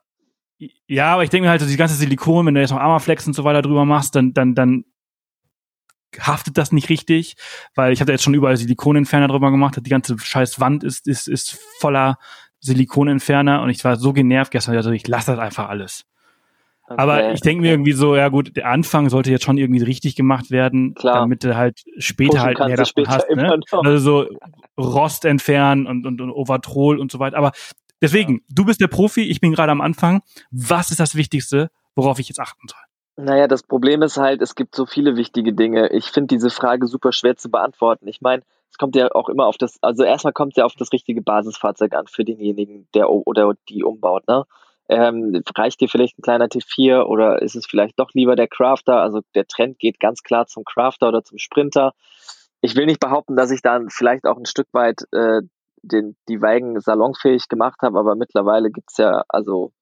Äh, ja, aber ich denke mir halt, so die ganze Silikon, wenn du jetzt noch Armaflex und so weiter drüber machst, dann, dann, dann haftet das nicht richtig, weil ich hatte jetzt schon überall Silikonentferner drüber gemacht, die ganze scheiß Wand ist, ist, ist voller Silikonentferner und ich war so genervt gestern, also ich lasse das einfach alles. Okay. Aber ich denke mir irgendwie so, ja gut, der Anfang sollte jetzt schon irgendwie richtig gemacht werden, Klar. damit du halt später Pushen halt mehr davon hast. Ne? Also so Rost entfernen und, und, und Overtrol und so weiter. Aber deswegen, ja. du bist der Profi, ich bin gerade am Anfang. Was ist das Wichtigste, worauf ich jetzt achten soll? Naja, das Problem ist halt, es gibt so viele wichtige Dinge. Ich finde diese Frage super schwer zu beantworten. Ich meine, es kommt ja auch immer auf das, also erstmal kommt es ja auf das richtige Basisfahrzeug an für denjenigen, der oder die umbaut, ne? Ähm, reicht dir vielleicht ein kleiner T4 oder ist es vielleicht doch lieber der Crafter? Also der Trend geht ganz klar zum Crafter oder zum Sprinter. Ich will nicht behaupten, dass ich dann vielleicht auch ein Stück weit äh, den, die Weigen salonfähig gemacht habe, aber mittlerweile gibt's ja, also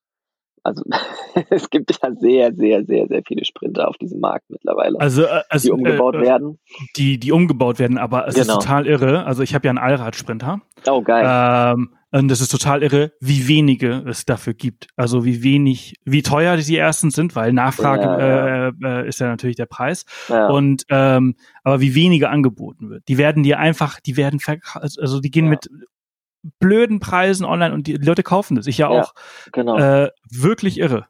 also es gibt ja sehr, sehr, sehr, sehr viele Sprinter auf diesem Markt mittlerweile, also, äh, also die umgebaut äh, werden. Die, die umgebaut werden, aber es genau. ist total irre. Also ich habe ja einen Allradsprinter. Oh geil. Ähm, und das ist total irre, wie wenige es dafür gibt. Also wie wenig, wie teuer die ersten sind, weil Nachfrage ja, ja. Äh, äh, ist ja natürlich der Preis. Ja. Und ähm, aber wie wenige angeboten wird. Die werden dir einfach, die werden also die gehen mit blöden Preisen online und die Leute kaufen das. Ich ja auch. genau. Äh, wirklich irre.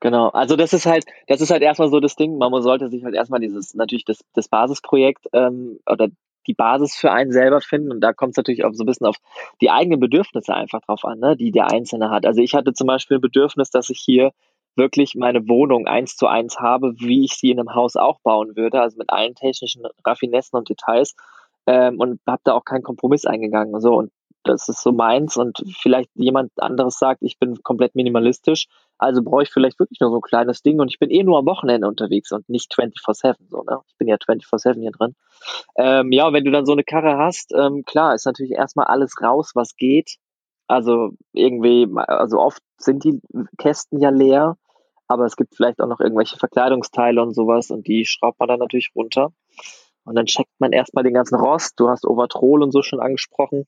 Genau, also das ist halt, das ist halt erstmal so das Ding, man sollte sich halt erstmal dieses, natürlich das, das Basisprojekt ähm, oder die Basis für einen selber finden. Und da kommt es natürlich auch so ein bisschen auf die eigenen Bedürfnisse einfach drauf an, ne, die der Einzelne hat. Also ich hatte zum Beispiel ein Bedürfnis, dass ich hier wirklich meine Wohnung eins zu eins habe, wie ich sie in einem Haus auch bauen würde, also mit allen technischen Raffinessen und Details. Ähm, und habe da auch keinen Kompromiss eingegangen. So, und das ist so meins und vielleicht jemand anderes sagt, ich bin komplett minimalistisch, also brauche ich vielleicht wirklich nur so ein kleines Ding und ich bin eh nur am Wochenende unterwegs und nicht 24-7, so, ne? Ich bin ja 24-7 hier drin. Ähm, ja, wenn du dann so eine Karre hast, ähm, klar, ist natürlich erstmal alles raus, was geht. Also irgendwie, also oft sind die Kästen ja leer, aber es gibt vielleicht auch noch irgendwelche Verkleidungsteile und sowas und die schraubt man dann natürlich runter. Und dann checkt man erstmal den ganzen Rost. Du hast Overtrol und so schon angesprochen.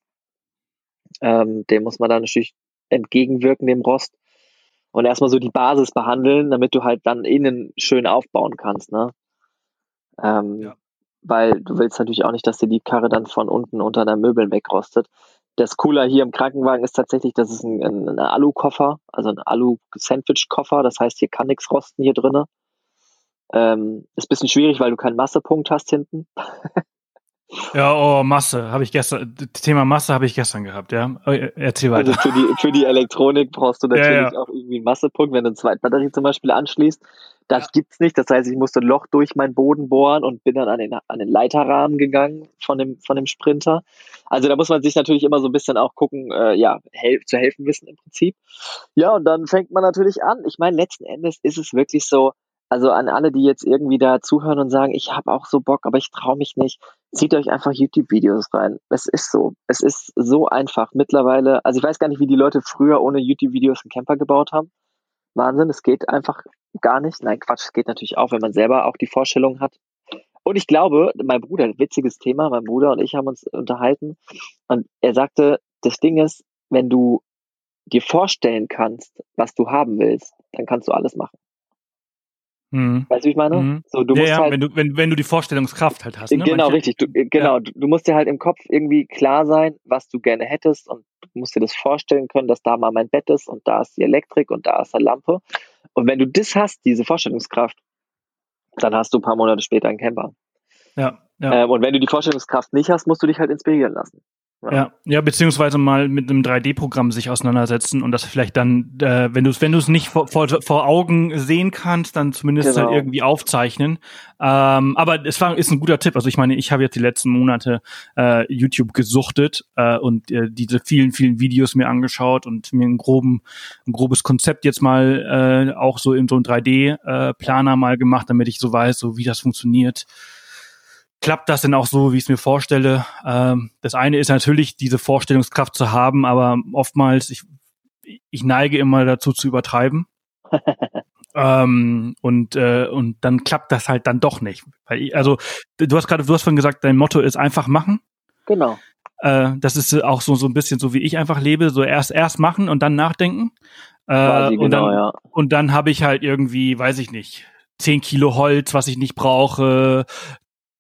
Ähm, dem muss man dann natürlich entgegenwirken, dem Rost. Und erstmal so die Basis behandeln, damit du halt dann innen schön aufbauen kannst. Ne? Ähm, ja. Weil du willst natürlich auch nicht, dass dir die Karre dann von unten unter deinen Möbeln wegrostet. Das Cooler hier im Krankenwagen ist tatsächlich, das ist ein, ein, ein Alu-Koffer, also ein Alu-Sandwich-Koffer. Das heißt, hier kann nichts rosten hier drinnen. Ähm, ist ein bisschen schwierig, weil du keinen Massepunkt hast hinten. Ja, oh, Masse habe ich gestern, Thema Masse habe ich gestern gehabt, ja. Oh, erzähl weiter. Also für die, für die Elektronik brauchst du natürlich ja, ja. auch irgendwie einen Massepunkt, wenn du eine Zweitbatterie zum Beispiel anschließt. Das ja. gibt's nicht. Das heißt, ich musste ein Loch durch meinen Boden bohren und bin dann an den, an den Leiterrahmen gegangen von dem, von dem Sprinter. Also da muss man sich natürlich immer so ein bisschen auch gucken, äh, ja, hel zu helfen wissen im Prinzip. Ja, und dann fängt man natürlich an. Ich meine, letzten Endes ist es wirklich so, also an alle, die jetzt irgendwie da zuhören und sagen, ich habe auch so Bock, aber ich traue mich nicht, zieht euch einfach YouTube-Videos rein. Es ist so. Es ist so einfach. Mittlerweile, also ich weiß gar nicht, wie die Leute früher ohne YouTube-Videos einen Camper gebaut haben. Wahnsinn, es geht einfach gar nicht. Nein, Quatsch, es geht natürlich auch, wenn man selber auch die Vorstellung hat. Und ich glaube, mein Bruder, witziges Thema, mein Bruder und ich haben uns unterhalten und er sagte, das Ding ist, wenn du dir vorstellen kannst, was du haben willst, dann kannst du alles machen. Mhm. Weißt du, wie ich meine? Mhm. So, du ja, musst ja, halt, wenn, du, wenn, wenn du die Vorstellungskraft halt hast. Ne? Genau, Manche, richtig. Du, äh, genau, ja. du musst dir halt im Kopf irgendwie klar sein, was du gerne hättest und du musst dir das vorstellen können, dass da mal mein Bett ist und da ist die Elektrik und da ist eine Lampe. Und wenn du das hast, diese Vorstellungskraft, dann hast du ein paar Monate später einen Camper. Ja. ja. Ähm, und wenn du die Vorstellungskraft nicht hast, musst du dich halt inspirieren lassen. Ja. ja, ja, beziehungsweise mal mit einem 3D-Programm sich auseinandersetzen und das vielleicht dann, äh, wenn du es wenn du es nicht vor, vor, vor Augen sehen kannst, dann zumindest halt genau. halt irgendwie aufzeichnen. Ähm, aber es war ist ein guter Tipp. Also ich meine, ich habe jetzt die letzten Monate äh, YouTube gesuchtet äh, und äh, diese vielen vielen Videos mir angeschaut und mir ein groben ein grobes Konzept jetzt mal äh, auch so in so einem 3D-Planer äh, mal gemacht, damit ich so weiß, so wie das funktioniert klappt das denn auch so, wie ich es mir vorstelle? Ähm, das eine ist natürlich, diese Vorstellungskraft zu haben, aber oftmals, ich, ich neige immer dazu zu übertreiben. ähm, und, äh, und dann klappt das halt dann doch nicht. Weil ich, also, du hast gerade, du hast vorhin gesagt, dein Motto ist einfach machen. Genau. Äh, das ist auch so, so ein bisschen so, wie ich einfach lebe, so erst, erst machen und dann nachdenken. Äh, Quasi, und genau, dann, ja. und dann habe ich halt irgendwie, weiß ich nicht, zehn Kilo Holz, was ich nicht brauche,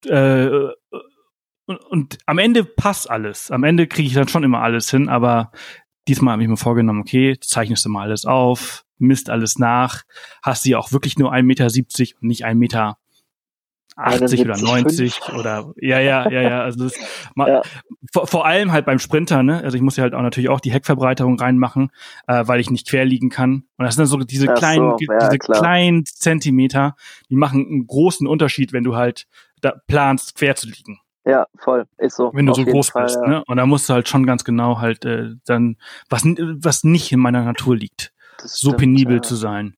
äh, und, und am Ende passt alles. Am Ende kriege ich dann schon immer alles hin, aber diesmal habe ich mir vorgenommen, okay, zeichnest du mal alles auf, misst alles nach, hast sie auch wirklich nur 1,70 Meter und nicht 1,80 Meter 80 oder 90 oder ja, ja, ja, ja. Also das, ja. Vor, vor allem halt beim Sprinter, ne? Also ich muss ja halt auch natürlich auch die Heckverbreiterung reinmachen, äh, weil ich nicht quer liegen kann. Und das sind dann so diese Ach kleinen, so, ja, diese klar. kleinen Zentimeter, die machen einen großen Unterschied, wenn du halt da planst, quer zu liegen. Ja, voll, ist so. Wenn du so groß Fall, bist, ja. ne? Und da musst du halt schon ganz genau halt äh, dann, was, was nicht in meiner Natur liegt, das so stimmt, penibel ja. zu sein.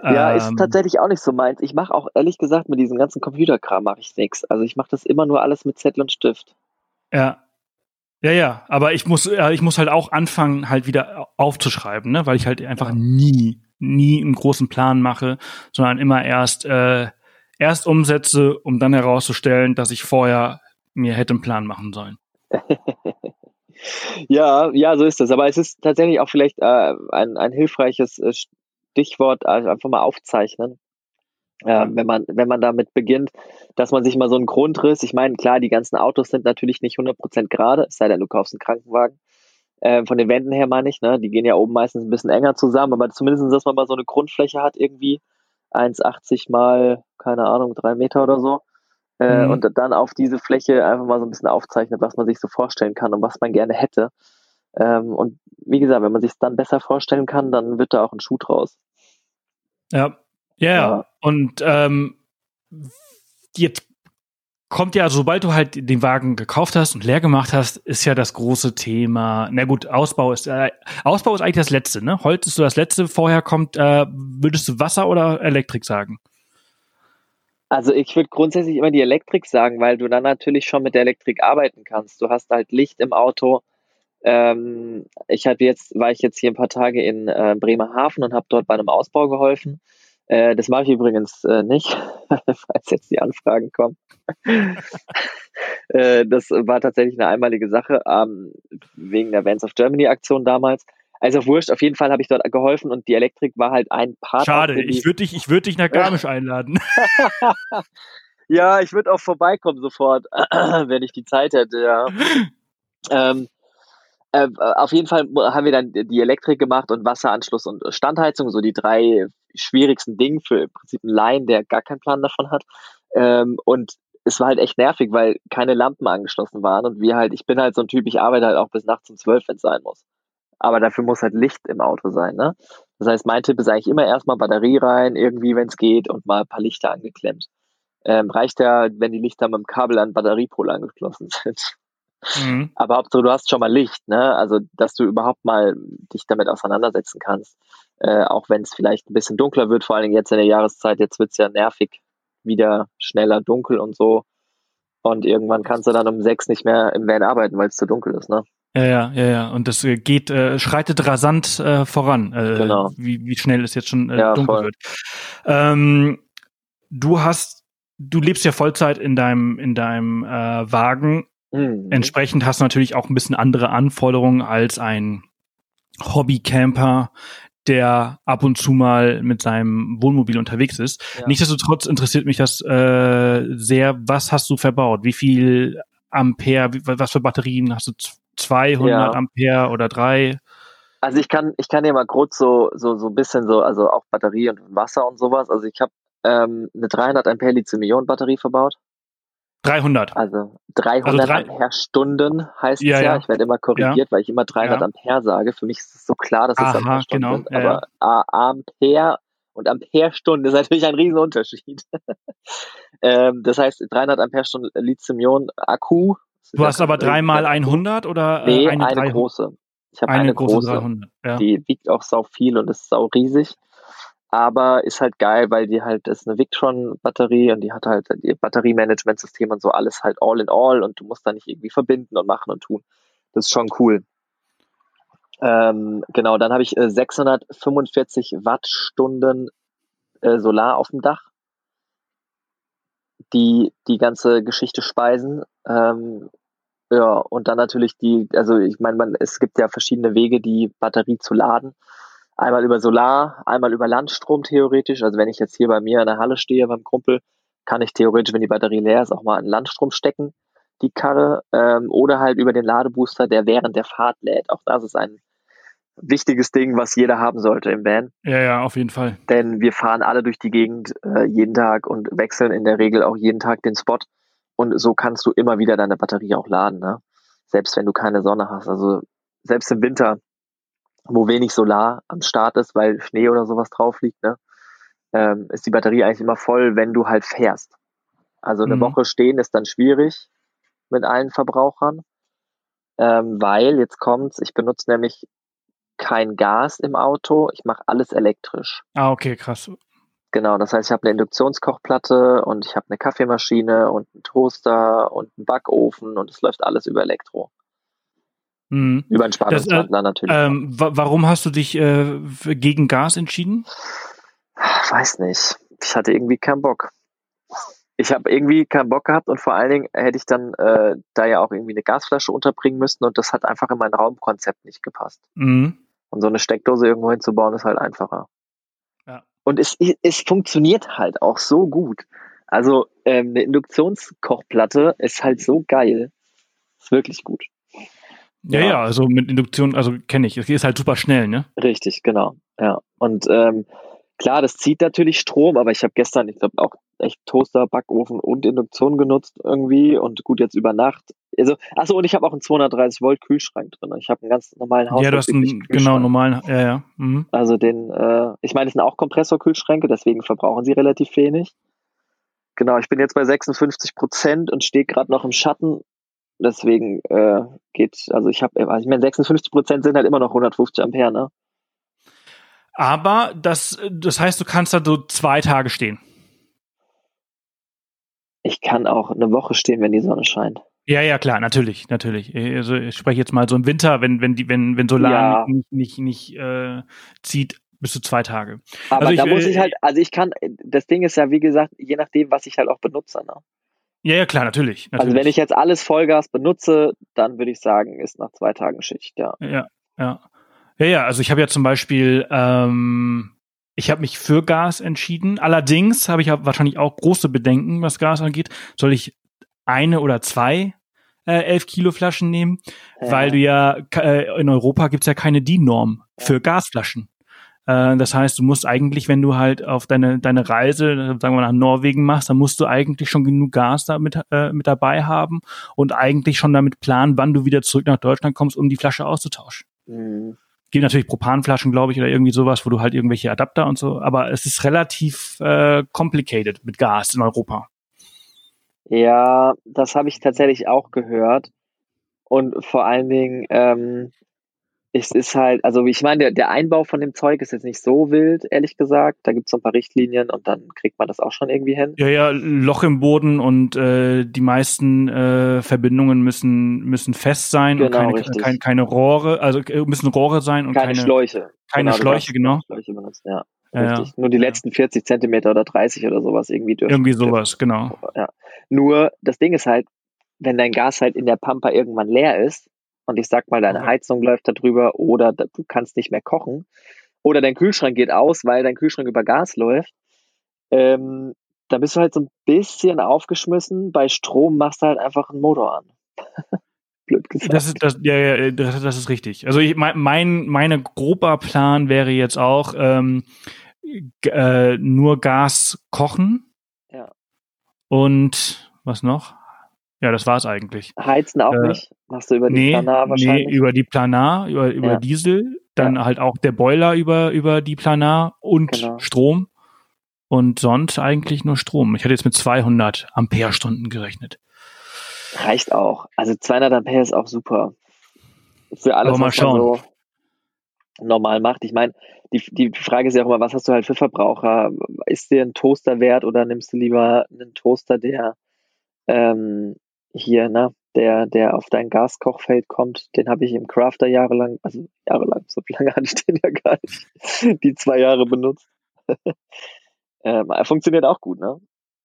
Ja, ist ähm, tatsächlich auch nicht so meins. Ich mache auch ehrlich gesagt mit diesem ganzen Computerkram mache ich nichts. Also ich mache das immer nur alles mit Zettel und Stift. Ja. Ja, ja, aber ich muss, ja, ich muss halt auch anfangen, halt wieder aufzuschreiben, ne? weil ich halt einfach nie, nie einen großen Plan mache, sondern immer erst äh, erst umsetze, um dann herauszustellen, dass ich vorher mir hätte einen Plan machen sollen. ja, ja, so ist das. Aber es ist tatsächlich auch vielleicht äh, ein, ein hilfreiches äh, Stichwort, also einfach mal aufzeichnen. Äh, wenn man wenn man damit beginnt, dass man sich mal so einen Grundriss, ich meine, klar, die ganzen Autos sind natürlich nicht 100% gerade, es sei denn, du kaufst einen Krankenwagen. Äh, von den Wänden her meine ich, ne? Die gehen ja oben meistens ein bisschen enger zusammen, aber zumindest, dass man mal so eine Grundfläche hat irgendwie, 1,80 mal, keine Ahnung, drei Meter oder so. Äh, mhm. Und dann auf diese Fläche einfach mal so ein bisschen aufzeichnet, was man sich so vorstellen kann und was man gerne hätte. Ähm, und wie gesagt, wenn man sich es dann besser vorstellen kann, dann wird da auch ein Schuh draus. Ja, ja, ja. Und ähm, jetzt kommt ja, sobald du halt den Wagen gekauft hast und leer gemacht hast, ist ja das große Thema. Na gut, Ausbau ist äh, Ausbau ist eigentlich das letzte, ne? Holz ist so das letzte. Vorher kommt, äh, würdest du Wasser oder Elektrik sagen? Also ich würde grundsätzlich immer die Elektrik sagen, weil du dann natürlich schon mit der Elektrik arbeiten kannst. Du hast halt Licht im Auto. Ähm, ich habe jetzt, war ich jetzt hier ein paar Tage in äh, Bremerhaven und habe dort bei einem Ausbau geholfen. Äh, das mache ich übrigens äh, nicht, falls jetzt die Anfragen kommen. äh, das war tatsächlich eine einmalige Sache, ähm, wegen der Bands of Germany Aktion damals. Also wurscht, auf jeden Fall habe ich dort geholfen und die Elektrik war halt ein Part. Schade, ich würde dich, ich würde dich nach Garmisch einladen. ja, ich würde auch vorbeikommen sofort, wenn ich die Zeit hätte, ja. ähm, äh, auf jeden Fall haben wir dann die Elektrik gemacht und Wasseranschluss und Standheizung, so die drei schwierigsten Dinge für im Prinzip einen Laien, der gar keinen Plan davon hat. Ähm, und es war halt echt nervig, weil keine Lampen angeschlossen waren und wir halt, ich bin halt so ein Typ, ich arbeite halt auch bis nachts um zwölf, wenn es sein muss. Aber dafür muss halt Licht im Auto sein, ne? Das heißt, mein Tipp ist eigentlich immer erstmal Batterie rein, irgendwie, wenn es geht, und mal ein paar Lichter angeklemmt. Ähm, reicht ja, wenn die Lichter mit dem Kabel an Batteriepol angeschlossen sind. Mhm. Aber Hauptsache, du hast schon mal Licht, ne? Also, dass du überhaupt mal dich damit auseinandersetzen kannst. Äh, auch wenn es vielleicht ein bisschen dunkler wird, vor allen Dingen jetzt in der Jahreszeit, jetzt wird es ja nervig, wieder schneller dunkel und so. Und irgendwann kannst du dann um sechs nicht mehr im Van arbeiten, weil es zu dunkel ist, ne? Ja, ja, ja, ja. Und das äh, geht, äh, schreitet rasant äh, voran, äh, genau. wie, wie schnell es jetzt schon äh, ja, dunkel voll. wird. Ähm, du hast, du lebst ja Vollzeit in deinem, in deinem äh, Wagen. Mhm. Entsprechend hast du natürlich auch ein bisschen andere Anforderungen als ein Hobbycamper, der ab und zu mal mit seinem Wohnmobil unterwegs ist. Ja. Nichtsdestotrotz interessiert mich das äh, sehr. Was hast du verbaut? Wie viel Ampere, was für Batterien hast du 200 ja. Ampere oder drei? Also ich kann, ich kann dir mal kurz so, so, so ein bisschen so, also auch Batterie und Wasser und sowas. Also ich habe ähm, eine 300 Ampere Lithium-Ionen-Batterie verbaut. 300. Also 300 also drei, Ampere Stunden heißt ja, es ja. ja. Ich werde immer korrigiert, ja. weil ich immer 300 ja. Ampere sage. Für mich ist es so klar, dass es Ampere Stunden genau. sind. Aber Ampere und Ampere-Stunde ist natürlich ein Riesenunterschied. ähm, das heißt, 300 Ampere-Stunden Lithium-Ionen-Akku Du hast aber dreimal 100 oder äh, nee, eine, eine große. Ich habe eine, eine, große, 300, ja. die wiegt auch sau viel und ist sau riesig. Aber ist halt geil, weil die halt, das ist eine Victron-Batterie und die hat halt ihr Batteriemanagementsystem und so alles halt all in all und du musst da nicht irgendwie verbinden und machen und tun. Das ist schon cool. Ähm, genau, dann habe ich äh, 645 Wattstunden äh, Solar auf dem Dach, die die ganze Geschichte speisen. Ähm, ja, und dann natürlich die, also ich meine, man, es gibt ja verschiedene Wege, die Batterie zu laden. Einmal über Solar, einmal über Landstrom theoretisch. Also wenn ich jetzt hier bei mir in der Halle stehe beim Kumpel, kann ich theoretisch, wenn die Batterie leer ist, auch mal in Landstrom stecken, die Karre. Ähm, oder halt über den Ladebooster, der während der Fahrt lädt. Auch das ist ein wichtiges Ding, was jeder haben sollte im Van. Ja, ja, auf jeden Fall. Denn wir fahren alle durch die Gegend äh, jeden Tag und wechseln in der Regel auch jeden Tag den Spot. Und so kannst du immer wieder deine Batterie auch laden, ne? Selbst wenn du keine Sonne hast. Also selbst im Winter, wo wenig Solar am Start ist, weil Schnee oder sowas drauf liegt, ne? Ähm, ist die Batterie eigentlich immer voll, wenn du halt fährst. Also eine mhm. Woche stehen ist dann schwierig mit allen Verbrauchern, ähm, weil jetzt kommt's, ich benutze nämlich kein Gas im Auto, ich mache alles elektrisch. Ah, okay, krass. Genau, das heißt, ich habe eine Induktionskochplatte und ich habe eine Kaffeemaschine und einen Toaster und einen Backofen und es läuft alles über Elektro. Mhm. Über einen Spannungswandler äh, natürlich. Ähm, warum hast du dich äh, gegen Gas entschieden? Weiß nicht. Ich hatte irgendwie keinen Bock. Ich habe irgendwie keinen Bock gehabt und vor allen Dingen hätte ich dann äh, da ja auch irgendwie eine Gasflasche unterbringen müssen und das hat einfach in mein Raumkonzept nicht gepasst. Mhm. Und so eine Steckdose irgendwo hinzubauen ist halt einfacher. Und es, es funktioniert halt auch so gut. Also ähm, eine Induktionskochplatte ist halt so geil. Ist wirklich gut. Ja, ja, also mit Induktion, also kenne ich. Es ist halt super schnell, ne? Richtig, genau. Ja. Und ähm, klar, das zieht natürlich Strom, aber ich habe gestern, ich glaube, auch echt Toaster, Backofen und Induktion genutzt irgendwie und gut jetzt über Nacht. Also, achso, und ich habe auch einen 230 Volt Kühlschrank drin. Ich habe einen ganz normalen Haus. Ja, du hast einen genau normalen, ja, ja. Mhm. Also den, äh, ich meine, es sind auch Kompressorkühlschränke, deswegen verbrauchen sie relativ wenig. Genau, ich bin jetzt bei 56 Prozent und stehe gerade noch im Schatten. Deswegen äh, geht, also ich habe, also ich meine, 56 Prozent sind halt immer noch 150 Ampere, ne? Aber das, das heißt, du kannst da so zwei Tage stehen. Ich kann auch eine Woche stehen, wenn die Sonne scheint. Ja, ja, klar, natürlich, natürlich. Also ich spreche jetzt mal so im Winter, wenn, wenn die, wenn, wenn Solar ja. nicht, nicht, nicht äh, zieht, bis zu zwei Tage. Aber also da ich, muss ich halt, also ich kann, das Ding ist ja, wie gesagt, je nachdem, was ich halt auch benutze. Ne? Ja, ja, klar, natürlich, natürlich. Also wenn ich jetzt alles Vollgas benutze, dann würde ich sagen, ist nach zwei Tagen Schicht, ja. Ja, ja. Ja, ja, also ich habe ja zum Beispiel, ähm, ich habe mich für Gas entschieden. Allerdings habe ich wahrscheinlich auch große Bedenken, was Gas angeht. Soll ich eine oder zwei äh, 11 Kilo Flaschen nehmen? Ja. Weil du ja, äh, in Europa gibt's ja keine DIN-Norm für Gasflaschen. Äh, das heißt, du musst eigentlich, wenn du halt auf deine, deine Reise, sagen wir nach Norwegen machst, dann musst du eigentlich schon genug Gas da mit, äh, mit dabei haben und eigentlich schon damit planen, wann du wieder zurück nach Deutschland kommst, um die Flasche auszutauschen. Mhm. Gibt natürlich Propanflaschen, glaube ich, oder irgendwie sowas, wo du halt irgendwelche Adapter und so, aber es ist relativ äh, complicated mit Gas in Europa. Ja, das habe ich tatsächlich auch gehört. Und vor allen Dingen, ähm, es ist halt, also ich meine, der, der Einbau von dem Zeug ist jetzt nicht so wild, ehrlich gesagt. Da gibt es so ein paar Richtlinien und dann kriegt man das auch schon irgendwie hin. Ja, ja, Loch im Boden und äh, die meisten äh, Verbindungen müssen, müssen fest sein genau, und keine, keine, keine Rohre, also äh, müssen Rohre sein und keine, keine Schläuche. Keine genau, Schläuche, genau. Schläuche benutzt, ja. Richtig. Ja, Nur die letzten 40 Zentimeter oder 30 oder sowas irgendwie dürfen. Irgendwie sowas, genau. Ja. Nur das Ding ist halt, wenn dein Gas halt in der Pampa irgendwann leer ist, und ich sag mal, deine Heizung läuft da drüber oder du kannst nicht mehr kochen oder dein Kühlschrank geht aus, weil dein Kühlschrank über Gas läuft, ähm, da bist du halt so ein bisschen aufgeschmissen. Bei Strom machst du halt einfach einen Motor an. Blöd gesagt. Das ist, das, ja, ja, das, das ist richtig. Also ich, mein, mein grober Plan wäre jetzt auch ähm, äh, nur Gas kochen. Ja. Und was noch? Ja, das war's eigentlich. Heizen auch äh, nicht? Machst du über die nee, Planar wahrscheinlich? Nee, über die Planar, über, über ja. Diesel, dann ja. halt auch der Boiler über, über die Planar und genau. Strom. Und sonst eigentlich nur Strom. Ich hatte jetzt mit 200 Ampere-Stunden gerechnet. Reicht auch. Also 200 Ampere ist auch super. Für alles, was man so normal macht. Ich meine, die, die Frage ist ja auch immer, was hast du halt für Verbraucher? Ist dir ein Toaster wert oder nimmst du lieber einen Toaster, der ähm, hier, ne, der, der auf dein Gaskochfeld kommt, den habe ich im Crafter jahrelang, also jahrelang, so lange hatte ich den ja gar nicht, die zwei Jahre benutzt. ähm, funktioniert auch gut, ne?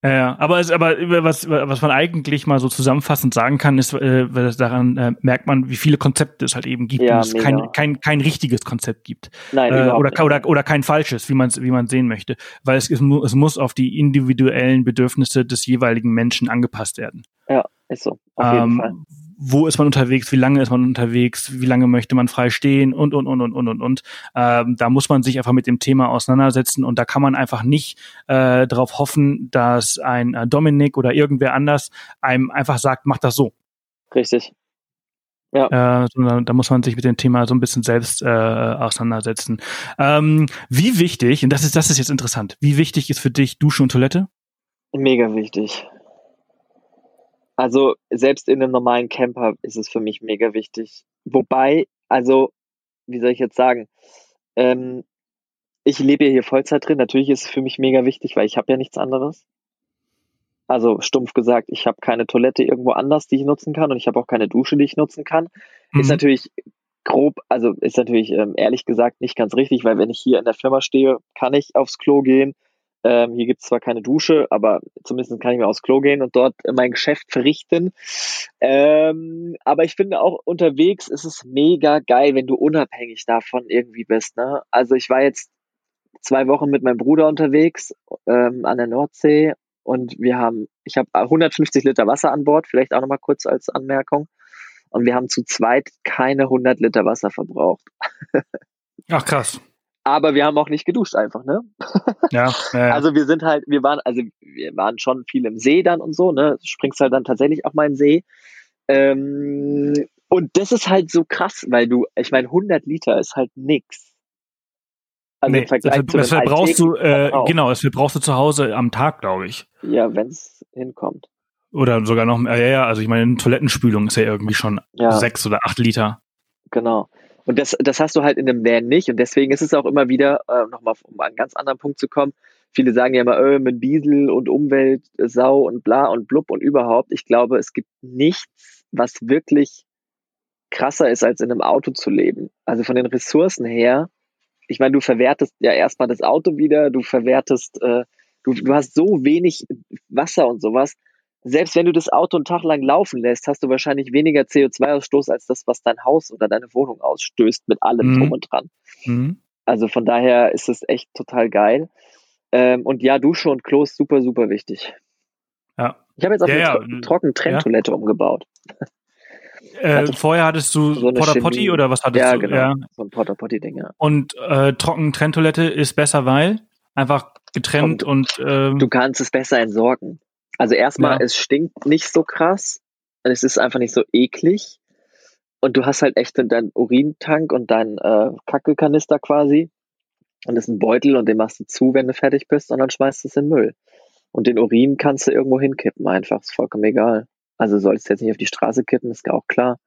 Ja, aber es, aber was was man eigentlich mal so zusammenfassend sagen kann, ist, äh, daran äh, merkt man, wie viele Konzepte es halt eben gibt ja, und es kein, kein kein richtiges Konzept gibt Nein, äh, oder, nicht. oder oder kein falsches, wie man es wie man sehen möchte, weil es, es es muss auf die individuellen Bedürfnisse des jeweiligen Menschen angepasst werden. Ja, ist so. Auf jeden ähm, Fall wo ist man unterwegs, wie lange ist man unterwegs, wie lange möchte man frei stehen und, und, und, und, und, und, und. Ähm, da muss man sich einfach mit dem Thema auseinandersetzen und da kann man einfach nicht äh, darauf hoffen, dass ein äh, Dominik oder irgendwer anders einem einfach sagt, mach das so. Richtig. Ja. Äh, da muss man sich mit dem Thema so ein bisschen selbst äh, auseinandersetzen. Ähm, wie wichtig, und das ist, das ist jetzt interessant, wie wichtig ist für dich Dusche und Toilette? Mega wichtig. Also selbst in einem normalen Camper ist es für mich mega wichtig. Wobei, also, wie soll ich jetzt sagen, ähm, ich lebe ja hier Vollzeit drin. Natürlich ist es für mich mega wichtig, weil ich habe ja nichts anderes. Also stumpf gesagt, ich habe keine Toilette irgendwo anders, die ich nutzen kann und ich habe auch keine Dusche, die ich nutzen kann. Mhm. Ist natürlich grob, also ist natürlich ähm, ehrlich gesagt nicht ganz richtig, weil wenn ich hier in der Firma stehe, kann ich aufs Klo gehen, ähm, hier gibt es zwar keine Dusche, aber zumindest kann ich mir aufs Klo gehen und dort mein Geschäft verrichten. Ähm, aber ich finde auch unterwegs ist es mega geil, wenn du unabhängig davon irgendwie bist. Ne? Also ich war jetzt zwei Wochen mit meinem Bruder unterwegs ähm, an der Nordsee und wir haben, ich habe 150 Liter Wasser an Bord, vielleicht auch nochmal kurz als Anmerkung. Und wir haben zu zweit keine 100 Liter Wasser verbraucht. Ach krass aber wir haben auch nicht geduscht einfach, ne? Ja, ja, ja. Also wir sind halt, wir waren, also wir waren schon viel im See dann und so, ne? Du springst halt dann tatsächlich auch mal in den See. Ähm, und das ist halt so krass, weil du, ich meine, 100 Liter ist halt nix. Also nee, im Vergleich das, zu das brauchst du, äh, genau, das brauchst du zu Hause am Tag, glaube ich. Ja, wenn es hinkommt. Oder sogar noch, ja, ja, also ich meine, eine Toilettenspülung ist ja irgendwie schon ja. sechs oder acht Liter. Genau. Und das, das hast du halt in einem Van nicht. Und deswegen ist es auch immer wieder, äh, nochmal um einen ganz anderen Punkt zu kommen, viele sagen ja immer, öh, mit Diesel und Umwelt, äh, Sau und bla und blub und überhaupt. Ich glaube, es gibt nichts, was wirklich krasser ist, als in einem Auto zu leben. Also von den Ressourcen her ich meine, du verwertest ja erstmal das Auto wieder, du verwertest, äh, du, du hast so wenig Wasser und sowas. Selbst wenn du das Auto einen Tag lang laufen lässt, hast du wahrscheinlich weniger CO2-Ausstoß als das, was dein Haus oder deine Wohnung ausstößt mit allem Mhm. drum und dran. Mhm. Also von daher ist es echt total geil. Ähm, und ja, Dusche und Klo ist super, super wichtig. Ja. Ich habe jetzt auf Ja, eine ja. tro trocken Trenntoilette umgebaut. Äh, vorher hattest du so Porta Potty oder was hattest Ja, du? genau. Ja. So ein Porta Potty Ding, ja. Und äh, trocken Trenntoilette ist besser, weil einfach getrennt und ähm, Du kannst es besser entsorgen. Also erstmal, Ja. es stinkt nicht so krass. und Es ist einfach nicht so eklig. Und du hast halt echt deinen Urintank und deinen äh, Kackekanister quasi. Und das ist ein Beutel und den machst du zu, wenn du fertig bist und dann schmeißt du es in den Müll. Und den Urin kannst du irgendwo hinkippen einfach. Ist vollkommen egal. Also sollst du jetzt nicht auf die Straße kippen, ist ja auch klar.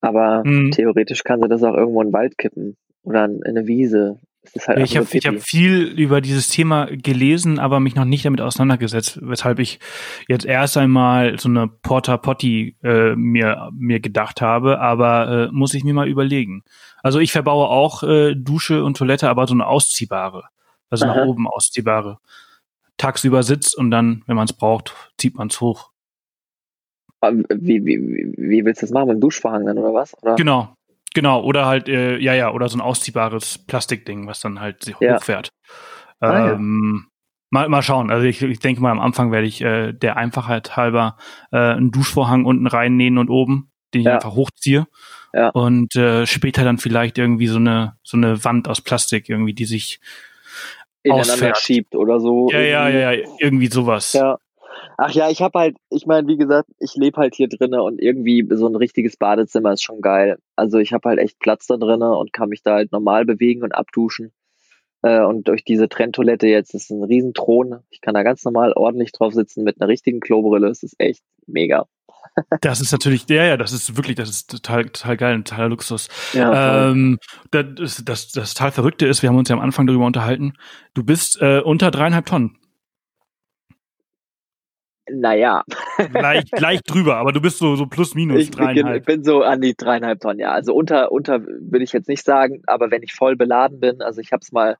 Aber Mhm. theoretisch kannst du das auch irgendwo in den Wald kippen. Oder in eine Wiese. Halt ich habe hab viel über dieses Thema gelesen, aber mich noch nicht damit auseinandergesetzt, weshalb ich jetzt erst einmal so eine Porta Potty äh, mir mir gedacht habe, aber äh, muss ich mir mal überlegen. Also ich verbaue auch äh, Dusche und Toilette, aber so eine ausziehbare, also nach Aha. oben ausziehbare. Tagsüber sitzt und dann, wenn man es braucht, zieht man es hoch. Wie, wie, wie willst du das machen? Mit dem Duschvorhang dann oder was? Oder? Genau, genau. Oder halt, äh, ja, ja, oder so ein ausziehbares Plastikding, was dann halt sich Ja. hochfährt. Ah, ja. ähm, mal, mal schauen. Also ich, ich denke mal, am Anfang werde ich äh, der Einfachheit halber äh, einen Duschvorhang unten reinnähen und oben, den ich Ja. einfach hochziehe. Ja. Und äh, später dann vielleicht irgendwie so eine so eine Wand aus Plastik irgendwie, die sich ineinander ausfährt. schiebt oder so. ja ja irgendwie. ja ja irgendwie sowas. Ja. Ach ja, ich habe halt, ich meine, wie gesagt, ich lebe halt hier drinnen und irgendwie so ein richtiges Badezimmer ist schon geil. Also ich habe halt echt Platz da drinnen und kann mich da halt normal bewegen und abduschen. Äh, und durch diese Trenntoilette jetzt ist ein Riesenthron. Ich kann da ganz normal ordentlich drauf sitzen mit einer richtigen Klobrille. Es ist echt mega. Das ist natürlich, ja, ja, das ist wirklich, das ist total, total geil, ein totaler Luxus. Ja. Ähm, das, das, das total Verrückte ist, wir haben uns ja am Anfang darüber unterhalten, du bist äh, unter dreieinhalb Tonnen. Naja, Leicht, leicht drüber, aber du bist so, so plus minus ich bin, ich dreieinhalb. bin so an die dreieinhalb Tonnen, ja. Also unter, unter würde ich jetzt nicht sagen, aber wenn ich voll beladen bin, also ich habe es mal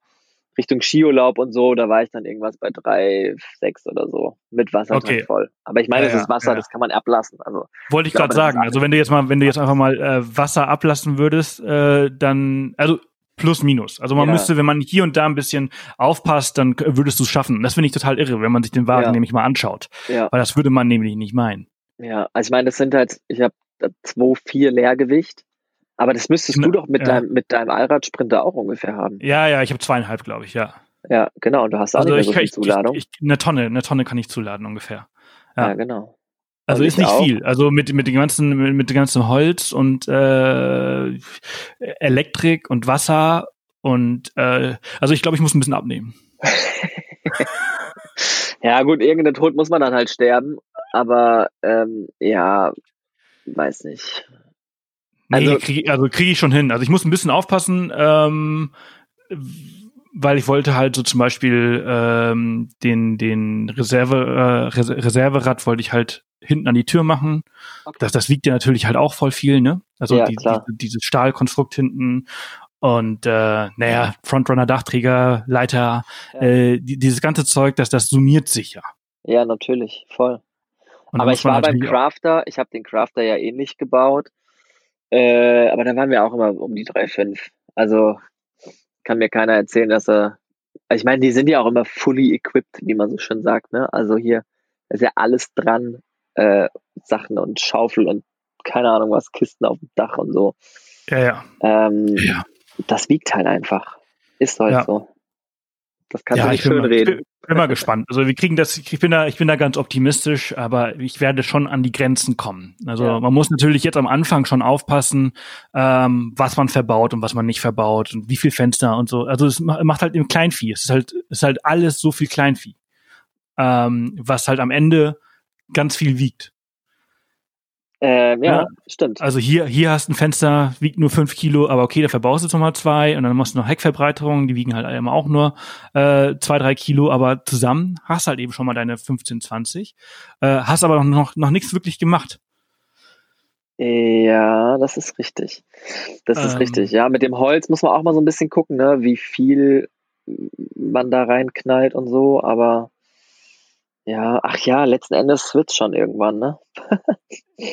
Richtung Skiurlaub und so, da war ich dann irgendwas bei drei, sechs oder so mit Wassertank Okay. voll. Aber ich meine, Ja, das ist Wasser, ja. das kann man ablassen. Also Wollte ich gerade sagen. Also wenn du jetzt mal, wenn du jetzt einfach mal äh, Wasser ablassen würdest, äh, dann, also plus minus. Also man Ja. müsste, wenn man hier und da ein bisschen aufpasst, dann würdest du es schaffen. Das finde ich total irre, wenn man sich den Wagen Ja. nämlich mal anschaut. ja, Weil das würde man nämlich nicht meinen. ja. Also ich meine, das sind halt, ich habe zwei, vier Leergewicht. Aber das müsstest Na, du doch mit ja. deinem, mit deinem Allradsprinter auch ungefähr haben. Ja, ja, ich habe zweieinhalb, glaube ich, ja. Ja, genau. Und du hast auch Also nicht mehr so viel ich, Zuladung. ich, ich, eine Tonne, eine Tonne kann ich zuladen ungefähr. ja. ja. genau. Also ist ich nicht auch. viel. Also mit, mit dem ganzen, mit, mit dem ganzen Holz und äh, Elektrik und Wasser und äh, also ich glaube, ich muss ein bisschen abnehmen. Ja, gut, irgendeinen Tod muss man dann halt sterben. Aber ähm, ja, weiß nicht. Nee, Also- krieg, also kriege ich schon hin. Also ich muss ein bisschen aufpassen, ähm, weil ich wollte halt so zum Beispiel ähm, den den Reserve äh, Res Reserverad wollte ich halt hinten an die Tür machen. Okay. Das das wiegt ja natürlich halt auch voll viel, ne? Also Ja, die, die, dieses Stahlkonstrukt hinten und äh, naja Frontrunner Dachträger Leiter Ja. äh, die, dieses ganze Zeug, das das summiert sich ja. Ja, natürlich, voll. Aber ich war beim Crafter, ich habe den Crafter ja ähnlich gebaut. Äh, aber da waren wir auch immer um die 3,5. Also kann mir keiner erzählen, dass er. Also ich meine, die sind ja auch immer fully equipped, wie man so schön sagt, ne? Also hier ist ja alles dran, äh, Sachen und Schaufel und keine Ahnung was, Kisten auf dem Dach und so. ja ja Ähm, Ja. Das wiegt halt einfach. Ist halt Ja. so. Das kannst ja, du nicht schön mal, reden. Ich bin, bin mal gespannt. Also wir kriegen das, ich bin da, ich bin da ganz optimistisch, aber ich werde schon an die Grenzen kommen. Also Ja. man muss natürlich jetzt am Anfang schon aufpassen, ähm, was man verbaut und was man nicht verbaut und wie viel Fenster und so. Also es ma- macht halt im Kleinvieh. Es ist halt, es ist halt alles so viel Kleinvieh, ähm, was halt am Ende ganz viel wiegt. Ähm, ja, Ja. stimmt. Also hier, hier hast du ein Fenster, wiegt nur fünf Kilo, aber okay, da verbaust du jetzt nochmal zwei und dann machst du noch Heckverbreiterungen, die wiegen halt immer auch nur äh, zwei, drei Kilo, aber zusammen hast halt eben schon mal deine 15, 20, äh, hast aber noch, noch, noch nichts wirklich gemacht. Ja, das ist richtig. Das ist Ähm. richtig. Ja, mit dem Holz muss man auch mal so ein bisschen gucken, ne, wie viel man da reinknallt und so, aber ja, ach ja, letzten Endes wird's schon irgendwann, ne?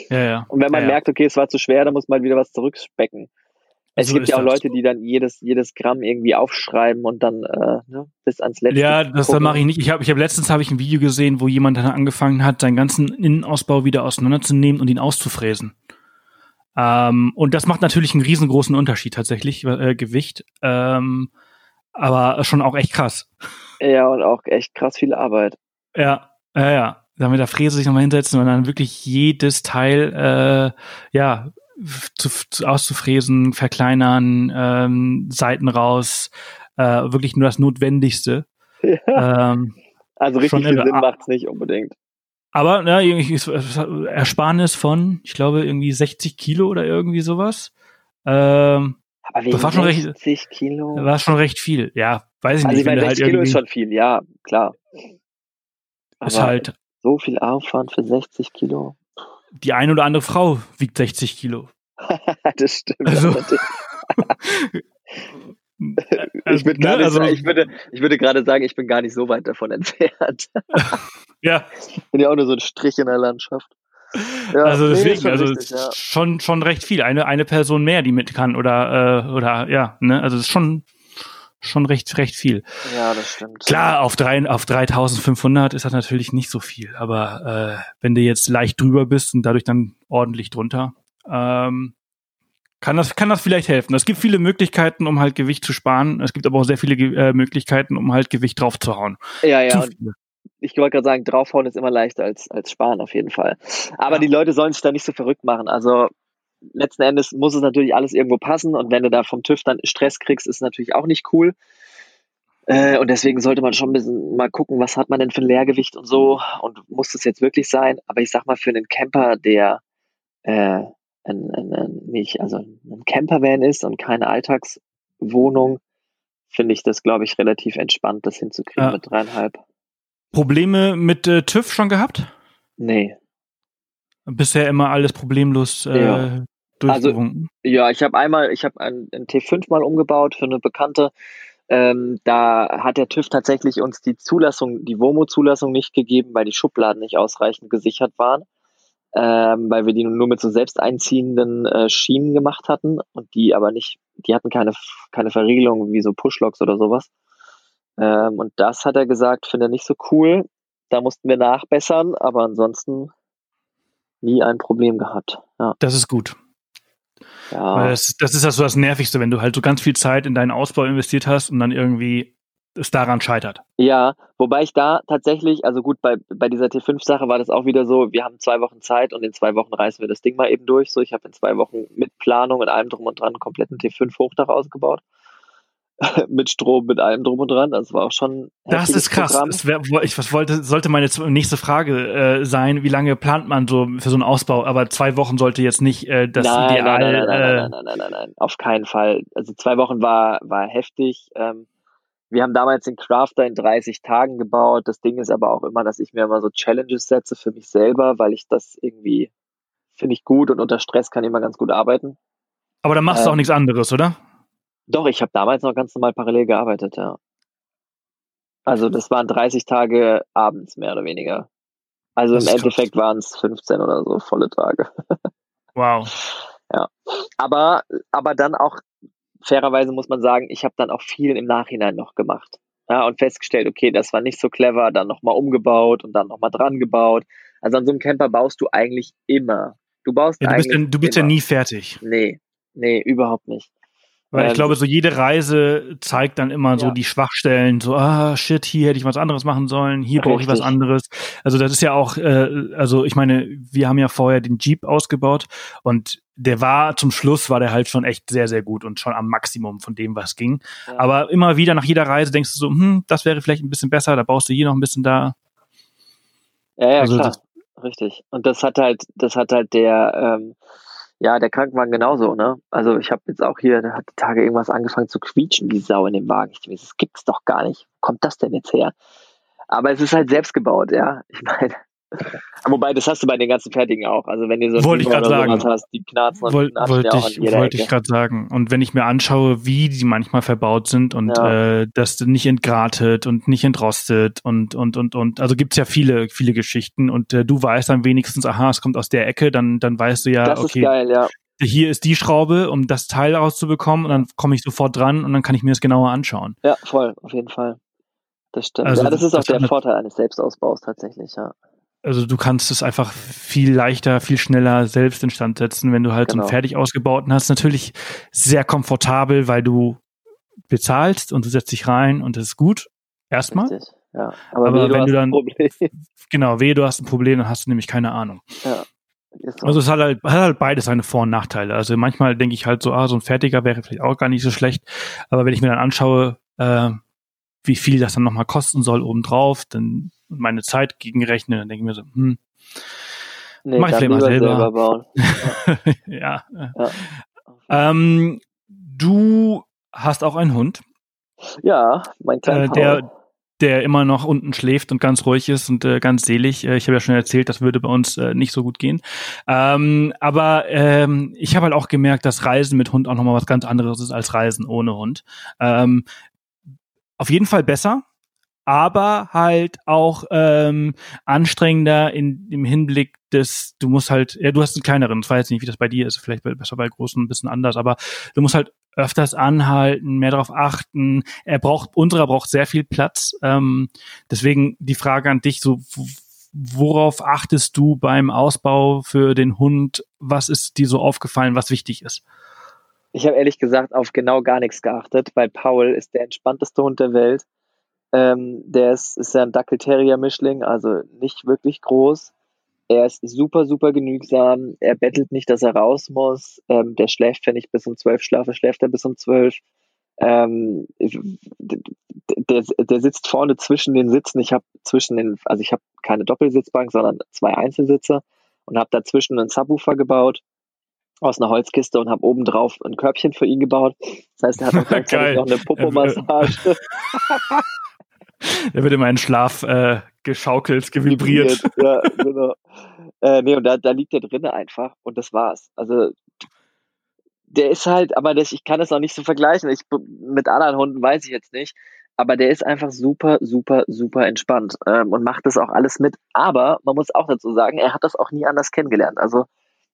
Ja, ja. Und wenn man ja, merkt, okay, es war zu schwer, dann muss man wieder was zurückspecken. Es So gibt ja auch. Leute, die dann jedes, jedes Gramm irgendwie aufschreiben und dann äh, ne, bis ans letzte. Ja, das mache ich nicht. Ich habe ich hab letztens habe ich ein Video gesehen, wo jemand dann angefangen hat, seinen ganzen Innenausbau wieder auseinanderzunehmen und ihn auszufräsen. Ähm, und das macht natürlich einen riesengroßen Unterschied tatsächlich, äh, Gewicht. Ähm, aber schon auch echt krass. Ja, und auch echt krass viel Arbeit. Ja, ja, ja. Da mit der Fräse sich nochmal hinsetzen und dann wirklich jedes Teil äh, ja zu, zu, auszufräsen, verkleinern, ähm, Seiten raus, äh, wirklich nur das Notwendigste. Ja. Ähm, Also richtig viel. Sinn macht's nicht unbedingt. Aber ne, irgendwie Ersparnis von, ich glaube, irgendwie 60 Kilo oder irgendwie sowas. Ähm, Aber Das war schon recht- 60 Kilo. war schon recht viel. Ja, weiß ich also nicht. ich meine, wenn du 60 halt Kilo ist schon viel, ja, klar. Ist Aber halt, so viel Aufwand für 60 Kilo. die eine oder andere Frau wiegt 60 Kilo. das stimmt. Also- ich, würde ne, also, ich, würde, ich würde gerade sagen, ich bin gar nicht so weit davon entfernt. ja, bin ja auch nur so ein Strich in der Landschaft. Ja, also ist deswegen, schon also richtig, ja. schon schon recht viel. Eine eine Person mehr, die mit kann oder äh, oder ja, ne, also es ist schon schon recht recht viel. ja, das stimmt. Klar, auf drei auf 3500 ist das natürlich nicht so viel, aber äh, wenn du jetzt leicht drüber bist und dadurch dann ordentlich drunter, ähm, kann das kann das vielleicht helfen. Es gibt viele Möglichkeiten, um halt Gewicht zu sparen. Es gibt aber auch sehr viele äh, Möglichkeiten, um halt Gewicht draufzuhauen. Ja, ja, ich wollte gerade sagen, draufhauen ist immer leichter als, als sparen auf jeden Fall. Aber Ja. die Leute sollen sich da nicht so verrückt machen. Also letzten Endes muss es natürlich alles irgendwo passen und wenn du da vom TÜV dann Stress kriegst, ist natürlich auch nicht cool. Äh, und deswegen sollte man schon ein bisschen mal gucken, was hat man denn für ein Leergewicht und so und muss das jetzt wirklich sein? Aber ich sag mal, für einen Camper, der äh, ein, ein, ein, nicht, also ein Campervan ist und keine Alltagswohnung, finde ich das, glaube ich, relativ entspannt, das hinzukriegen Ja. mit dreieinhalb. Probleme mit äh, TÜV schon gehabt? Nee. Bisher immer alles problemlos äh, Ja. durchgewunken. Ja, ich habe einmal, ich habe einen, einen T5 mal umgebaut für eine Bekannte. Ähm, da hat der TÜV tatsächlich uns die Zulassung, die WOMO-Zulassung nicht gegeben, weil die Schubladen nicht ausreichend gesichert waren, ähm, weil wir die nur mit so selbst einziehenden äh, Schienen gemacht hatten und die aber nicht, die hatten keine, keine Verriegelung wie so Pushlocks oder sowas. Ähm, und das hat er gesagt, finde er nicht so cool. Da mussten wir nachbessern, aber ansonsten nie ein Problem gehabt. Ja, Das ist gut. ja. Das, das ist ja so das Nervigste, wenn du halt so ganz viel Zeit in deinen Ausbau investiert hast und dann irgendwie es daran scheitert. Ja, wobei ich da tatsächlich, also gut, bei, bei dieser T5-Sache war das auch wieder so, wir haben zwei Wochen Zeit und in zwei Wochen reißen wir das Ding mal eben durch. So, ich habe in zwei Wochen mit Planung und allem drum und dran einen kompletten T5-Hochdach ausgebaut. mit Strom, mit allem drum und dran. Das war auch schon Das ist krass. Wär, ich was wollte, sollte meine nächste Frage äh, sein, wie lange plant man so für so einen Ausbau? Aber zwei Wochen sollte jetzt nicht äh, das nein, Ideal. nein, nein, nein, äh, nein, nein, nein, nein, nein, auf keinen Fall. Also zwei Wochen war, war heftig. Ähm, wir haben damals den Crafter in 30 Tagen gebaut. Das Ding ist aber auch immer, dass ich mir immer so Challenges setze für mich selber, weil ich das irgendwie finde ich gut und unter Stress kann ich immer ganz gut arbeiten. aber dann machst du äh, auch nichts anderes, oder? Doch, ich habe damals noch ganz normal parallel gearbeitet, ja. Also das waren 30 Tage abends mehr oder weniger. Also Das im. Endeffekt waren es 15 oder so volle Tage. Wow. Aber, aber dann auch, fairerweise muss man sagen, ich habe dann auch viel im Nachhinein noch gemacht. Ja, und festgestellt, okay, das war nicht so clever, dann nochmal umgebaut und dann nochmal dran gebaut. Also an so einem Camper baust du eigentlich immer. Du baust Ja, du bist, ja, eigentlich du bist ja immer. nie fertig. Nee, nee, überhaupt nicht. Weil ich Ähm, glaube, so jede Reise zeigt dann immer so Ja. die Schwachstellen, so, ah, shit, hier hätte ich was anderes machen sollen, hier brauche ich was anderes. Also das ist ja auch, äh, also ich meine, wir haben ja vorher den Jeep ausgebaut und der war zum Schluss, war der halt schon echt sehr, sehr gut und schon am Maximum von dem, was ging. Ja. Aber immer wieder nach jeder Reise denkst du so, hm, das wäre vielleicht ein bisschen besser, da baust du hier noch ein bisschen da. Ja, ja, Also klar. Richtig. Und das hat halt, das hat halt der, ähm, ja, der Krankenwagen genauso, ne? Also ich habe jetzt auch hier, da hat die Tage irgendwas angefangen zu quietschen, wie Sau in dem Wagen. Ich denke, das gibt's doch gar nicht. Wo kommt das denn jetzt her? Aber es ist halt selbst gebaut, ja. Ich meine, Wobei, das hast du bei den ganzen Fertigen auch. Also wenn du so Wollte ich gerade sagen. hast, die knarzen und Woll, wollte ich, wollte ich gerade sagen. Und wenn ich mir anschaue, wie die manchmal verbaut sind und Ja. äh, das nicht entgratet und nicht entrostet und und und und also gibt's ja viele viele Geschichten und äh, du weißt dann wenigstens, aha, es kommt aus der Ecke, dann dann weißt du ja, Das ist okay, geil, ja. hier ist die Schraube, um das Teil rauszubekommen und dann komme ich sofort dran und dann kann ich mir das genauer anschauen. Ja, voll, auf jeden Fall. Das stimmt. Also ja, das ist auch das der Vorteil eines Selbstausbaus tatsächlich, ja. Also du kannst es einfach viel leichter, viel schneller selbst instand setzen, wenn du halt so Genau. einen fertig ausgebauten hast. Natürlich sehr komfortabel, weil du bezahlst und du setzt dich rein und das ist gut. Erstmal. Richtig. Ja. Aber, Aber weh, du wenn hast du ein dann- Problem. Genau, wehe, du hast ein Problem, dann hast du nämlich keine Ahnung. So. Also es hat halt, hat halt beides seine Vor- und Nachteile. Also manchmal denke ich halt so, ah, so ein fertiger wäre vielleicht auch gar nicht so schlecht. Aber wenn ich mir dann anschaue, äh, wie viel das dann nochmal kosten soll obendrauf, dann meine Zeit gegenrechne, dann denke ich mir so, hm, nee, mach ich vielleicht mal lieber selber. bauen. ja. Ja. Ähm, du hast auch einen Hund, Ja, mein kleiner äh, der, der immer noch unten schläft und ganz ruhig ist und äh, ganz selig. Äh, ich habe ja schon erzählt, das würde bei uns äh, nicht so gut gehen. Ähm, aber ähm, ich habe halt auch gemerkt, dass Reisen mit Hund auch nochmal was ganz anderes ist als Reisen ohne Hund. Ähm, auf jeden Fall besser, aber halt auch ähm, anstrengender in im Hinblick des, du musst halt, ja, du hast einen kleineren, ich weiß nicht, wie das bei dir ist, vielleicht besser bei großen ein bisschen anders, aber du musst halt öfters anhalten, mehr darauf achten. Er braucht, unserer braucht sehr viel Platz. Ähm, deswegen die Frage an dich, so worauf achtest du beim Ausbau für den Hund? Was ist dir so aufgefallen, was wichtig ist? Ich habe ehrlich gesagt auf genau gar nichts geachtet, weil Paul ist der entspannteste Hund der Welt. Ähm, der ist, ist ja ein Dackel-Terrier-Mischling, also nicht wirklich groß. Er ist super, super genügsam. Er bettelt nicht, dass er raus muss. Ähm, der schläft, wenn ich bis um zwölf schlafe, schläft er bis um zwölf. Ähm, der, der sitzt vorne zwischen den Sitzen. Ich habe zwischen den, also ich habe keine Doppelsitzbank, sondern zwei Einzelsitze und habe dazwischen einen Subwoofer gebaut aus einer Holzkiste und habe oben drauf ein Körbchen für ihn gebaut. Das heißt, er hat auch gleichzeitig noch eine Popomassage. Er wird in Schlaf äh, geschaukelt, gevibriert. ja, genau. Äh, nee, und da, da liegt er drinnen einfach und das war's. Also der ist halt, aber das, ich kann das auch nicht so vergleichen. Ich, mit anderen Hunden weiß ich jetzt nicht. Aber der ist einfach super, super, super entspannt ähm, und macht das auch alles mit. Aber man muss auch dazu sagen, er hat das auch nie anders kennengelernt. Also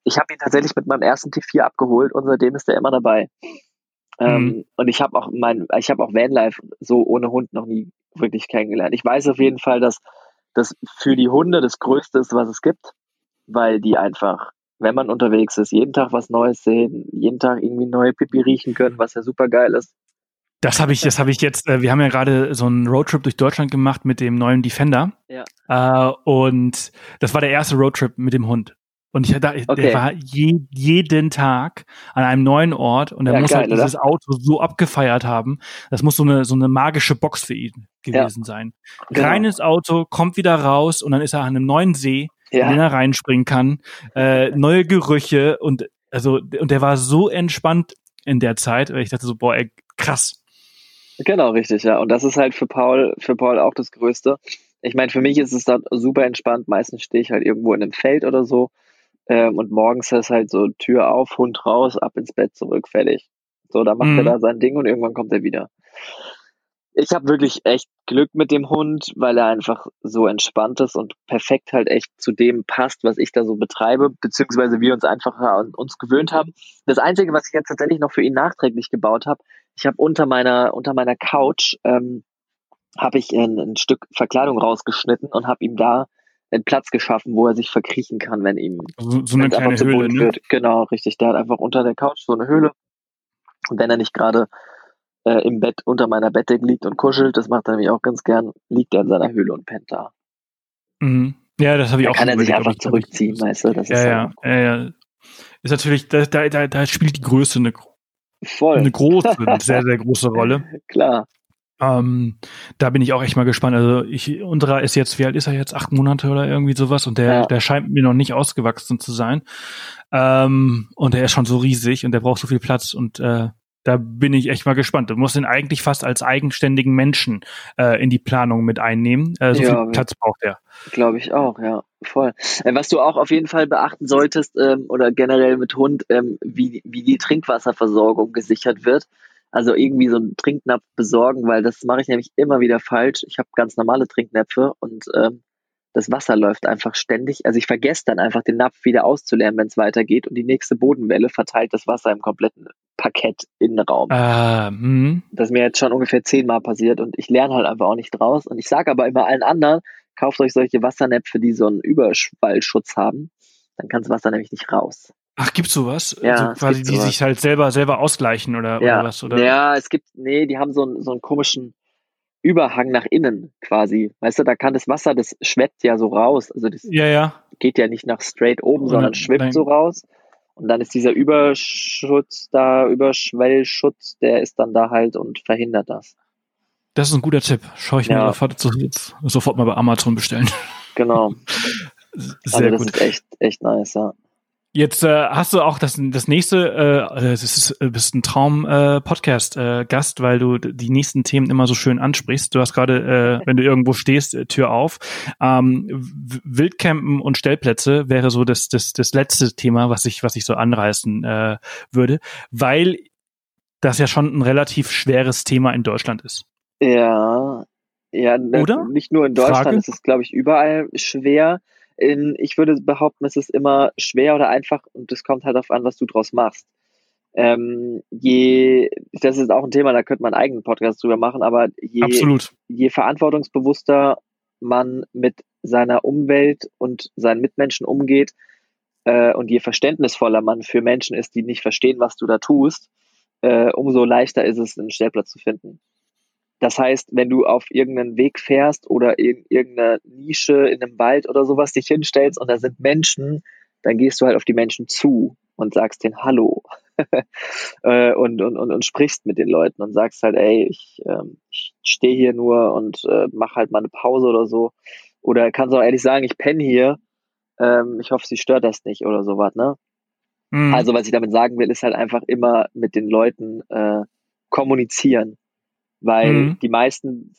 ich habe ihn tatsächlich mit meinem ersten T4 abgeholt und seitdem ist er immer dabei. Ähm, Mhm. Und ich habe auch mein, ich habe auch Vanlife so ohne Hund noch nie wirklich kennengelernt. Ich weiß auf jeden Fall, dass das für die Hunde das Größte ist, was es gibt, weil die einfach, wenn man unterwegs ist, jeden Tag was Neues sehen, jeden Tag irgendwie neue Pipi riechen können, was ja super geil ist. Das habe ich, das habe ich jetzt. Äh, wir haben ja gerade so einen Roadtrip durch Deutschland gemacht mit dem neuen Defender. Ja. Äh, und das war der erste Roadtrip mit dem Hund. Und ich da, Okay. der war je, jeden Tag an einem neuen Ort und er Ja, muss geil, halt dieses Auto so abgefeiert haben. Das muss so eine so eine magische Box für ihn gewesen sein. Genau. Reines Auto, kommt wieder raus und dann ist er an einem neuen See, in den Ja, er reinspringen kann. Äh, neue Gerüche und also und der war so entspannt in der Zeit. weil Ich dachte so, boah, ey, krass. genau, richtig, ja. Und das ist halt für Paul, für Paul auch das Größte. Ich meine, für mich ist es dann super entspannt. Meistens stehe ich halt irgendwo in einem Feld oder so. Ähm, und morgens ist halt so Tür auf, Hund raus, ab ins Bett zurück, fertig. So, dann macht Mhm. er da sein Ding und irgendwann kommt er wieder. Ich habe wirklich echt Glück mit dem Hund, weil er einfach so entspannt ist und perfekt halt echt zu dem passt, was ich da so betreibe, beziehungsweise wir uns einfach an uns gewöhnt haben. Das Einzige, was ich jetzt tatsächlich noch für ihn nachträglich gebaut habe, ich habe unter meiner unter meiner Couch ähm, habe ich ein, ein Stück Verkleidung rausgeschnitten und habe ihm da einen Platz geschaffen, wo er sich verkriechen kann, wenn ihm So, so eine kleine Höhle, ne? wird. Genau, richtig. Der hat einfach unter der Couch so eine Höhle. Und wenn er nicht gerade äh, im Bett unter meiner Bettdecke liegt und kuschelt, das macht er nämlich auch ganz gern, liegt er in seiner Höhle und pennt da. Mhm. Ja, das habe ich Da auch kann er sich einfach ob ich- zurückziehen, weißt du? Das Ja, ist ja, ja, ja. Ist natürlich, da, da, da, spielt die Größe eine, voll. eine große, eine sehr, sehr große Rolle. Klar. Ähm, da bin ich auch echt mal gespannt. Also ich, unserer ist jetzt, wie alt ist er jetzt? Acht Monate oder irgendwie sowas und der, Ja. der scheint mir noch nicht ausgewachsen zu sein. Ähm, und der ist schon so riesig und der braucht so viel Platz und äh, Da bin ich echt mal gespannt. Du musst ihn eigentlich fast als eigenständigen Menschen äh, in die Planung mit einnehmen. Äh, so ja, viel Platz braucht er. Glaube ich auch, ja, voll. Äh, was du auch auf jeden Fall beachten solltest ähm, oder generell mit Hund, ähm, wie, wie die Trinkwasserversorgung gesichert wird. Also irgendwie so einen Trinknapf besorgen, weil das mache ich nämlich immer wieder falsch. Ich habe ganz normale Trinknäpfe und ähm, das Wasser läuft einfach ständig. Also ich vergesse dann einfach den Napf wieder auszuleeren, wenn es weitergeht und die nächste Bodenwelle verteilt das Wasser im kompletten Parkett Innenraum. Ah, hm. das ist mir jetzt schon ungefähr zehnmal passiert und ich lerne halt einfach auch nicht draus. Und ich sage aber immer allen anderen, kauft euch solche Wassernäpfe, die so einen Überschwallschutz haben. Dann kann das Wasser nämlich nicht raus. Ach, gibt's sowas? Ja, also quasi, die sowas. sich halt selber selber ausgleichen oder, ja. oder was? Oder? Ja, es gibt, nee, die haben so einen, so einen komischen Überhang nach innen quasi. Weißt du, da kann das Wasser, das schweppt ja so raus. Also das ja, ja. geht ja nicht nach straight oben, sondern schwimmt nein. so raus. Und dann ist dieser Überschutz da, Überschwellschutz, der ist dann da halt und verhindert das. Das ist ein guter Tipp. Schau ich ja. mir sofort, sofort mal bei Amazon bestellen. Genau. Sehr also das gut. ist echt, echt nice, ja. Jetzt äh, hast du auch das, das nächste, äh, das ist, äh, bist ein Traum-Podcast-Gast, äh, weil du die nächsten Themen immer so schön ansprichst. Du hast gerade, äh, wenn du irgendwo stehst, äh, Tür auf. Ähm, Wildcampen und Stellplätze wäre so das, das, das letzte Thema, was ich, was ich so anreißen äh, würde, weil das ja schon ein relativ schweres Thema in Deutschland ist. Ja, ja, ne, Oder? nicht nur in Deutschland, Frage? es ist, glaube ich, überall schwer. In, ich würde behaupten, es ist immer schwer oder einfach und es kommt halt darauf an, was du draus machst. Ähm, je, das ist auch ein Thema, da könnte man einen eigenen Podcast drüber machen, aber je, Absolut. je verantwortungsbewusster man mit seiner Umwelt und seinen Mitmenschen umgeht äh, und je verständnisvoller man für Menschen ist, die nicht verstehen, was du da tust, äh, umso leichter ist es, einen Stellplatz zu finden. Das heißt, wenn du auf irgendeinen Weg fährst oder in irgendeiner Nische in einem Wald oder sowas dich hinstellst und da sind Menschen, dann gehst du halt auf die Menschen zu und sagst denen Hallo äh, und, und, und, und sprichst mit den Leuten und sagst halt, ey, ich, ähm, ich stehe hier nur und äh, mach halt mal eine Pause oder so. Oder kannst auch ehrlich sagen, ich penne hier, ähm, ich hoffe, sie stört das nicht oder sowas, ne? Mhm. Also was ich damit sagen will, ist halt einfach immer mit den Leuten äh, kommunizieren weil Mhm. die meisten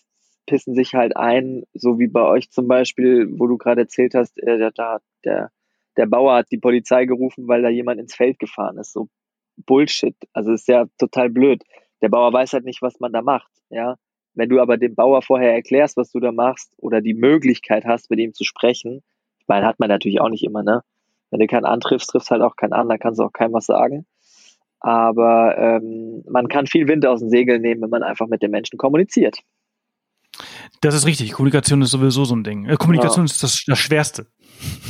pissen sich halt ein, so wie bei euch zum Beispiel, wo du gerade erzählt hast, äh, der, der, der, der Bauer hat die Polizei gerufen, weil da jemand ins Feld gefahren ist. So Bullshit. Also ist ja total blöd. Der Bauer weiß halt nicht, was man da macht. Ja, wenn du aber dem Bauer vorher erklärst, was du da machst oder die Möglichkeit hast, mit ihm zu sprechen, ich meine, hat man natürlich auch nicht immer, ne? Wenn du keinen antriffst, triffst halt auch keinen an, dann kannst du auch keinem was sagen. Aber ähm, man kann viel Wind aus den Segeln nehmen, wenn man einfach mit den Menschen kommuniziert. Das ist richtig. Kommunikation ist sowieso so ein Ding. Äh, Kommunikation ist das, das Schwerste.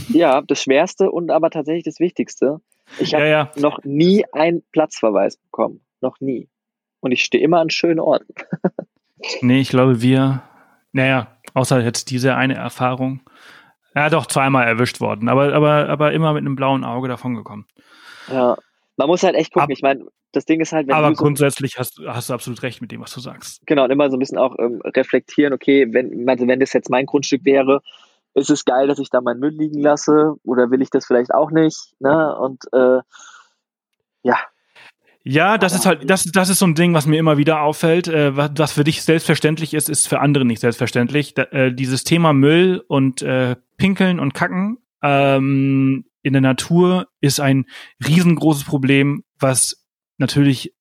Ja, das Schwerste und aber tatsächlich das Wichtigste. Ich habe Ja, ja. noch nie einen Platzverweis bekommen. Noch nie. Und ich stehe immer an schönen Orten. Nee, ich glaube, wir, naja, außer jetzt diese eine Erfahrung. Ja, doch, zweimal erwischt worden, aber, aber, aber immer mit einem blauen Auge davongekommen. Ja. Man muss halt echt gucken. Ab- ich meine, das Ding ist halt, wenn Aber du so, grundsätzlich hast, hast du absolut recht mit dem, was du sagst. genau, und immer so ein bisschen auch ähm, reflektieren, okay, wenn, also wenn das jetzt mein Grundstück wäre, ist es geil, dass ich da meinen Müll liegen lasse oder will ich das vielleicht auch nicht, ne? Und äh, ja, Ja, das ist halt, das, das ist so ein Ding, was mir immer wieder auffällt. Äh, was, was für dich selbstverständlich ist, ist für andere nicht selbstverständlich. Da, äh, dieses Thema Müll und äh, Pinkeln und Kacken ähm, in der Natur ist ein riesengroßes Problem, was natürlich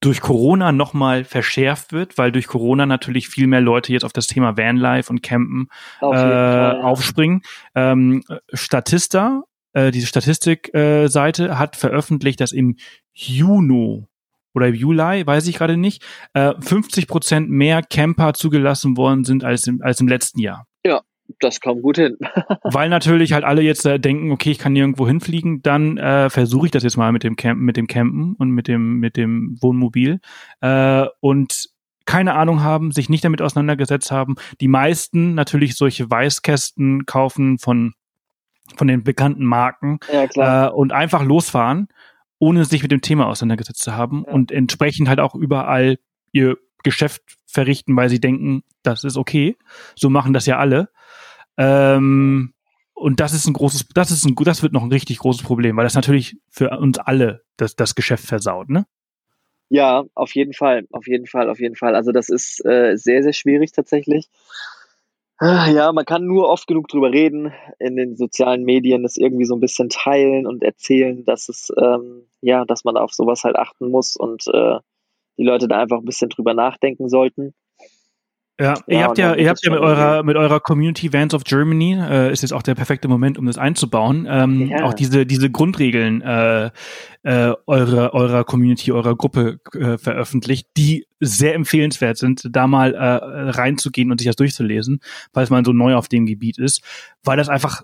durch Corona nochmal verschärft wird, weil durch Corona natürlich viel mehr Leute jetzt auf das Thema Vanlife und Campen auf äh, Fall. aufspringen. Ähm, Statista, äh, diese Statistikseite, äh, hat veröffentlicht, dass im Juni oder Juli, weiß ich gerade nicht, äh, 50 Prozent mehr Camper zugelassen worden sind als im, als im letzten Jahr. Das kommt gut hin. Weil natürlich halt alle jetzt äh, denken, okay, ich kann nirgendwo hinfliegen, dann äh, versuche ich das jetzt mal mit dem Campen, mit dem Campen und mit dem mit dem Wohnmobil äh, und keine Ahnung haben, sich nicht damit auseinandergesetzt haben. Die meisten natürlich solche Weißkästen kaufen von von den bekannten Marken ja, äh, und einfach losfahren, ohne sich mit dem Thema auseinandergesetzt zu haben Ja. und entsprechend halt auch überall ihr Geschäft verrichten, weil sie denken, das ist okay. So machen das ja alle. Ähm, und das ist ein großes, das ist ein, das wird noch ein richtig großes Problem, weil das natürlich für uns alle das, das Geschäft versaut, ne? Ja, auf jeden Fall, auf jeden Fall, auf jeden Fall. Also das ist äh, sehr, sehr schwierig tatsächlich. Ah, ja, man kann nur oft genug drüber reden, in den sozialen Medien das irgendwie so ein bisschen teilen und erzählen, dass es, ähm, ja, dass man auf sowas halt achten muss und äh, die Leute da einfach ein bisschen drüber nachdenken sollten. Ja, ihr habt ja, ihr habt ja mit eurer, mit eurer Community Vans of Germany, äh, ist jetzt auch der perfekte Moment, um das einzubauen, ähm, ja. auch diese, diese Grundregeln äh, äh, eurer, eurer Community, eurer Gruppe äh, veröffentlicht, die sehr empfehlenswert sind, da mal äh, reinzugehen und sich das durchzulesen, falls man so neu auf dem Gebiet ist, weil das einfach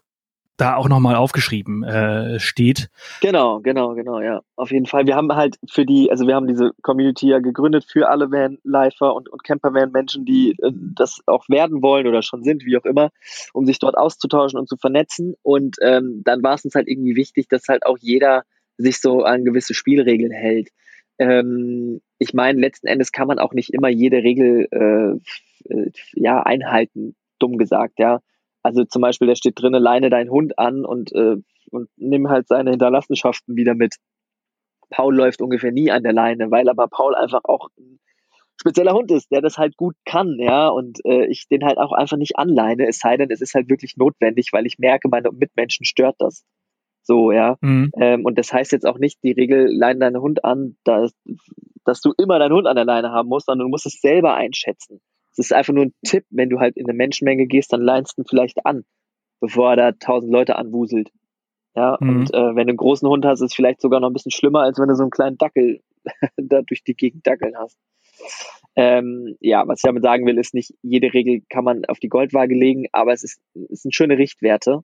da auch nochmal aufgeschrieben äh, steht. Genau, genau, genau, ja. Auf jeden Fall. Wir haben halt für die, also wir haben diese Community ja gegründet für alle Van-Lifer und, und Campervan-Menschen, die äh, das auch werden wollen oder schon sind, wie auch immer, um sich dort auszutauschen und zu vernetzen. Und ähm, dann war es uns halt irgendwie wichtig, dass halt auch jeder sich so an gewisse Spielregeln hält. Ähm, ich meine, letzten Endes kann man auch nicht immer jede Regel äh, äh ja einhalten, dumm gesagt, ja. Also zum Beispiel, da steht drin, leine deinen Hund an und, äh, und nimm halt seine Hinterlassenschaften wieder mit. Paul läuft ungefähr nie an der Leine, weil aber Paul einfach auch ein spezieller Hund ist, der das halt gut kann, ja, und äh, ich den halt auch einfach nicht anleine, es sei denn, es ist halt wirklich notwendig, weil ich merke, meine Mitmenschen stört das. So, ja. Mhm. Ähm, und das heißt jetzt auch nicht, die Regel, leine deinen Hund an, dass, dass du immer deinen Hund an der Leine haben musst, sondern du musst es selber einschätzen. Es ist einfach nur ein Tipp, wenn du halt in eine Menschenmenge gehst, dann leinst du ihn vielleicht an, bevor er da tausend Leute anwuselt. Ja, mhm. und äh, wenn du einen großen Hund hast, ist es vielleicht sogar noch ein bisschen schlimmer, als wenn du so einen kleinen Dackel da durch die Gegend dackeln hast. Ähm, ja, was ich damit sagen will, ist nicht, jede Regel kann man auf die Goldwaage legen, aber es ist, es sind schöne Richtwerte.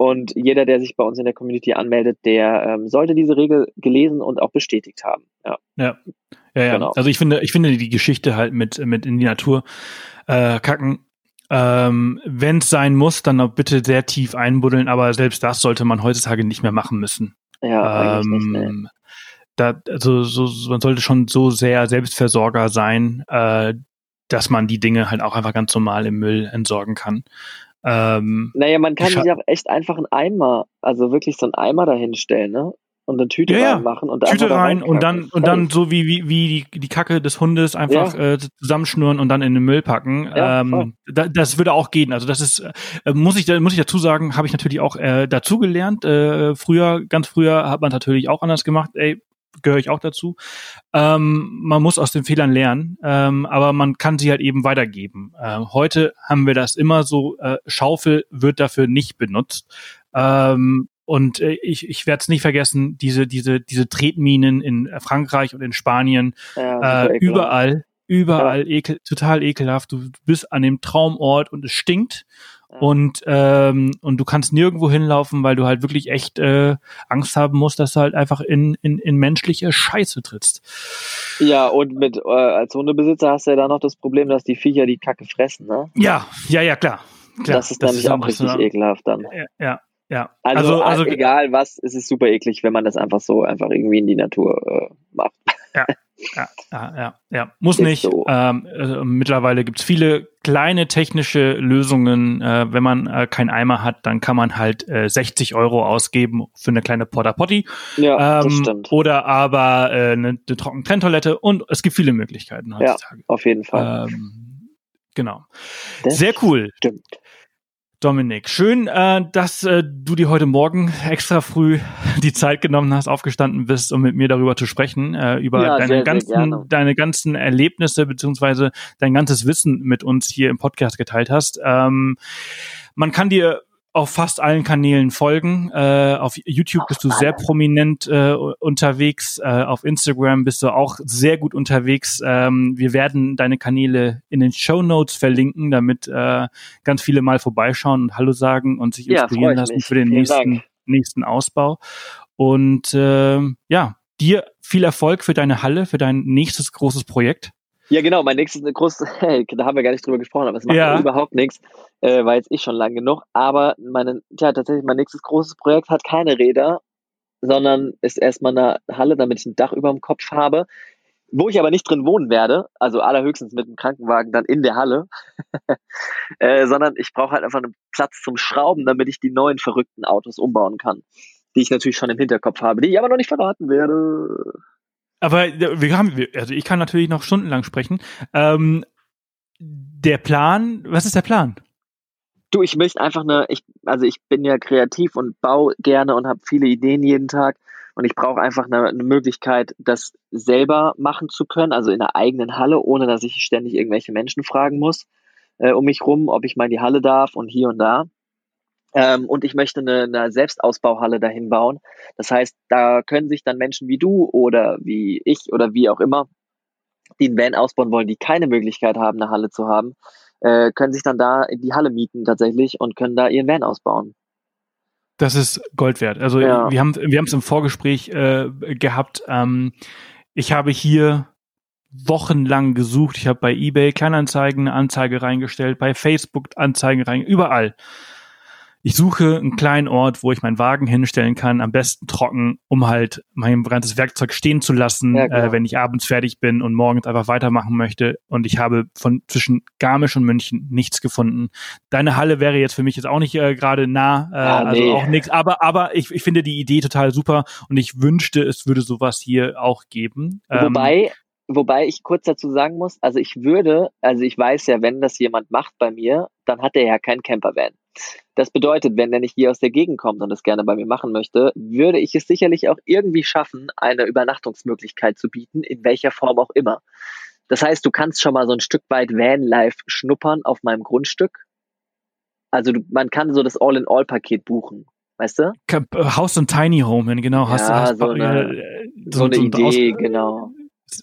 Und jeder, der sich bei uns in der Community anmeldet, der ähm, sollte diese Regel gelesen und auch bestätigt haben. Ja. Ja. Ja, ja. Genau. Also ich finde, ich finde die Geschichte halt mit, mit in die Natur äh, kacken. Ähm, Wenn es sein muss, dann auch bitte sehr tief einbuddeln, aber selbst das sollte man heutzutage nicht mehr machen müssen. Ja, ähm, da, also so, man sollte schon so sehr Selbstversorger sein, äh, dass man die Dinge halt auch einfach ganz normal im Müll entsorgen kann. Ähm, naja, man kann sich auch echt einfach einen Eimer, also wirklich so einen Eimer dahinstellen, ne? und eine Tüte ja, reinmachen und Tüte rein und dann und dann so wie wie, wie die, die Kacke des Hundes einfach ja. äh, zusammenschnüren und dann in den Müll packen. Ja, ähm, da, das würde auch gehen. Also das ist äh, muss ich muss ich dazu sagen, habe ich natürlich auch äh, dazu gelernt. Äh, früher ganz früher hat man natürlich auch anders gemacht. Ey, gehöre ich auch dazu. Ähm, man muss aus den Fehlern lernen, ähm, aber man kann sie halt eben weitergeben. Ähm, heute haben wir das immer so, äh, Schaufel wird dafür nicht benutzt. Ähm, und äh, ich, ich werde es nicht vergessen, diese, diese, diese Tretminen in Frankreich und in Spanien, ja, äh, überall, überall ja. ekel, total ekelhaft. Du bist an dem Traumort und es stinkt. Und, ähm, und du kannst nirgendwo hinlaufen, weil du halt wirklich echt äh, Angst haben musst, dass du halt einfach in, in, in menschliche Scheiße trittst. Ja, und mit äh, als Hundebesitzer hast du ja da noch das Problem, dass die Viecher die Kacke fressen, ne? Ja, ja, ja, klar. klar das ist das nämlich ist auch richtig ekelhaft dann. Ja, ja, ja. Also, also, also, egal was, es ist super eklig, wenn man das einfach so einfach irgendwie in die Natur äh, macht. Ja. Ja, ja, ja, ja. muss ist nicht. So. Ähm, also mittlerweile gibt's viele kleine technische Lösungen. Äh, wenn man äh, keinen Eimer hat, dann kann man halt äh, 60 Euro ausgeben für eine kleine Porta Potty. Ja, ähm, das stimmt. Oder aber äh, eine, eine Trockentrenntoilette und es gibt viele Möglichkeiten heutzutage. Ja, auf jeden Fall. Ähm, genau. Das Sehr cool. Stimmt. Dominik, schön, äh, dass äh, du dir heute Morgen extra früh die Zeit genommen hast, aufgestanden bist, um mit mir darüber zu sprechen, äh, über ja, deine sehr, ganzen, sehr deine ganzen Erlebnisse beziehungsweise dein ganzes Wissen mit uns hier im Podcast geteilt hast. Ähm, man kann dir auf fast allen Kanälen folgen. Äh, auf YouTube bist du sehr prominent äh, unterwegs. Äh, auf Instagram bist du auch sehr gut unterwegs. Ähm, wir werden deine Kanäle in den Show Notes verlinken, damit äh, ganz viele mal vorbeischauen und Hallo sagen und sich inspirieren ja, lassen mich. für den nächsten, nächsten Ausbau. Und äh, ja, dir viel Erfolg für deine Halle, für dein nächstes großes Projekt. Ja, genau, mein nächstes großes, da haben wir gar nicht drüber gesprochen, aber es macht ja. überhaupt nichts, äh, war jetzt eh schon lang genug. Aber meine, tja, tatsächlich, mein nächstes großes Projekt hat keine Räder, sondern ist erstmal eine Halle, damit ich ein Dach über dem Kopf habe, wo ich aber nicht drin wohnen werde, also allerhöchstens mit dem Krankenwagen dann in der Halle, äh, sondern ich brauche halt einfach einen Platz zum Schrauben, damit ich die neuen verrückten Autos umbauen kann, die ich natürlich schon im Hinterkopf habe, die ich aber noch nicht verraten werde. Aber wir haben, also ich kann natürlich noch stundenlang sprechen. Ähm, der Plan, was ist der Plan? Du, ich möchte einfach eine, ich, also ich bin ja kreativ und baue gerne und habe viele Ideen jeden Tag und ich brauche einfach eine, eine, Möglichkeit, das selber machen zu können, also in der eigenen Halle, ohne dass ich ständig irgendwelche Menschen fragen muss äh, um mich rum, ob ich mal in die Halle darf und hier und da. Ähm, und ich möchte eine, eine Selbstausbauhalle dahin bauen. Das heißt, da können sich dann Menschen wie du oder wie ich oder wie auch immer, die einen Van ausbauen wollen, die keine Möglichkeit haben, eine Halle zu haben, äh, können sich dann da in die Halle mieten tatsächlich und können da ihren Van ausbauen. Das ist Gold wert. Also ja. wir haben wir haben es im Vorgespräch äh, gehabt. Ähm, ich habe hier wochenlang gesucht. Ich habe bei eBay Kleinanzeigen eine Anzeige reingestellt, bei Facebook Anzeigen rein, überall. Ich suche einen kleinen Ort, wo ich meinen Wagen hinstellen kann, am besten trocken, um halt mein ganzes Werkzeug stehen zu lassen, ja, äh, wenn ich abends fertig bin und morgens einfach weitermachen möchte. Und ich habe von zwischen Garmisch und München nichts gefunden. Deine Halle wäre jetzt für mich jetzt auch nicht äh, gerade nah, äh, ja, also nee. auch nichts. Aber aber ich, ich finde die Idee total super und ich wünschte, es würde sowas hier auch geben. Wobei ähm, Wobei ich kurz dazu sagen muss, also ich würde, also ich weiß ja, wenn das jemand macht bei mir, dann hat er ja keinen Campervan. Das bedeutet, wenn er nicht hier aus der Gegend kommt und das gerne bei mir machen möchte, würde ich es sicherlich auch irgendwie schaffen, eine Übernachtungsmöglichkeit zu bieten, in welcher Form auch immer. Das heißt, du kannst schon mal so ein Stück weit Vanlife schnuppern auf meinem Grundstück. Also du, man kann so das All-in-All-Paket buchen, weißt du? Haus und Tiny Home, genau. Hast, ja, hast, so, eine, äh, so, so eine Idee, genau.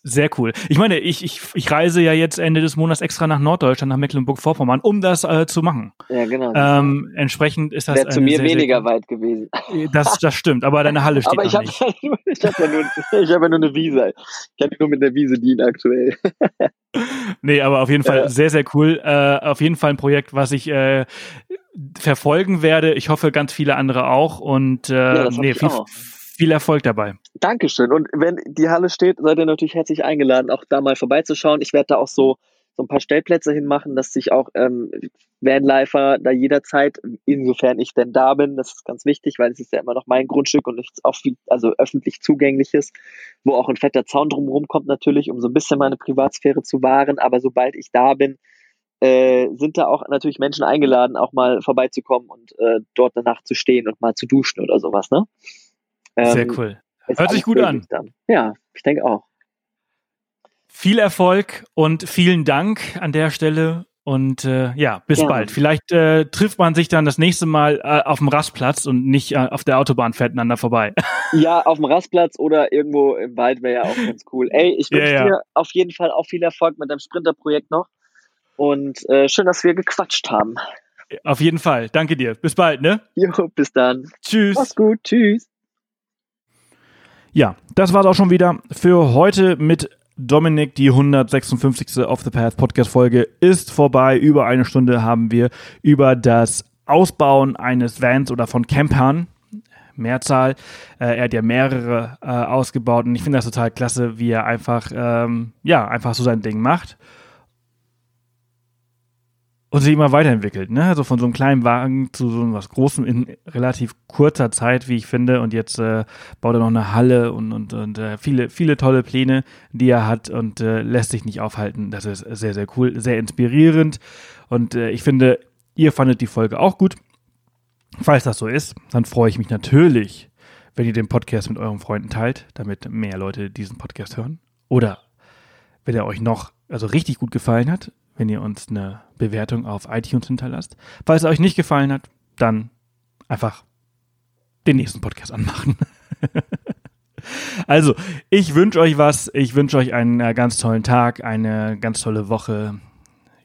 Sehr cool. Ich meine, ich, ich, ich reise ja jetzt Ende des Monats extra nach Norddeutschland, nach Mecklenburg-Vorpommern, um das äh, zu machen. Ja, genau. Ähm, entsprechend ist das. Wäre zu mir sehr, weniger sehr, weit gewesen. Das, das stimmt, aber deine Halle steht aber ich habe ich hab ja, nur, ich hab ja nur eine Wiese. Ich kann nur mit der Wiese dienen aktuell. nee, aber auf jeden Fall ja. sehr, sehr cool. Äh, auf jeden Fall ein Projekt, was ich äh, verfolgen werde. Ich hoffe, ganz viele andere auch. Und äh, ja, nee, viel, auch viel Erfolg dabei. Dankeschön. Und wenn die Halle steht, seid ihr natürlich herzlich eingeladen, auch da mal vorbeizuschauen. Ich werde da auch so, so ein paar Stellplätze hinmachen, dass sich auch ähm, Vanlifer da jederzeit, insofern ich denn da bin, das ist ganz wichtig, weil es ist ja immer noch mein Grundstück und nichts auch viel, also öffentlich zugängliches, wo auch ein fetter Zaun drumherum kommt natürlich, um so ein bisschen meine Privatsphäre zu wahren. Aber sobald ich da bin, äh, sind da auch natürlich Menschen eingeladen, auch mal vorbeizukommen und äh, dort Nacht zu stehen und mal zu duschen oder sowas, ne? Sehr ähm, cool. Hört sich gut an. Dann. Ja, ich denke auch. Viel Erfolg und vielen Dank an der Stelle. Und äh, ja, bis ja. bald. Vielleicht äh, trifft man sich dann das nächste Mal äh, auf dem Rastplatz und nicht äh, auf der Autobahn fährt einander vorbei. Ja, auf dem Rastplatz oder irgendwo im Wald wäre ja auch ganz cool. Ey, ich wünsche ja, ja. dir auf jeden Fall auch viel Erfolg mit deinem Sprinter-Projekt noch. Und äh, schön, dass wir gequatscht haben. Auf jeden Fall. Danke dir. Bis bald, ne? Jo, bis dann. Tschüss. Mach's gut. Tschüss. Ja, das war's auch schon wieder für heute mit Dominik. Die 156. Off the Path Podcast Folge ist vorbei. Über eine Stunde haben wir über das Ausbauen eines Vans oder von Campern Mehrzahl. Äh, er hat ja mehrere äh, ausgebaut und ich finde das total klasse, wie er einfach, ähm, ja, einfach so sein Ding macht und sich immer weiterentwickelt, ne? Also von so einem kleinen Wagen zu so was Großem in relativ kurzer Zeit, wie ich finde. Und jetzt äh, baut er noch eine Halle und, und, und äh, viele, viele tolle Pläne, die er hat und äh, lässt sich nicht aufhalten. Das ist sehr, sehr cool, sehr inspirierend. Und äh, ich finde, ihr fandet die Folge auch gut. Falls das so ist, dann freue ich mich natürlich, wenn ihr den Podcast mit euren Freunden teilt, damit mehr Leute diesen Podcast hören. Oder wenn er euch noch also richtig gut gefallen hat, wenn ihr uns eine Bewertung auf iTunes hinterlasst. Falls es euch nicht gefallen hat, dann einfach den nächsten Podcast anmachen. also, ich wünsche euch was. Ich wünsche euch einen äh, ganz tollen Tag, eine ganz tolle Woche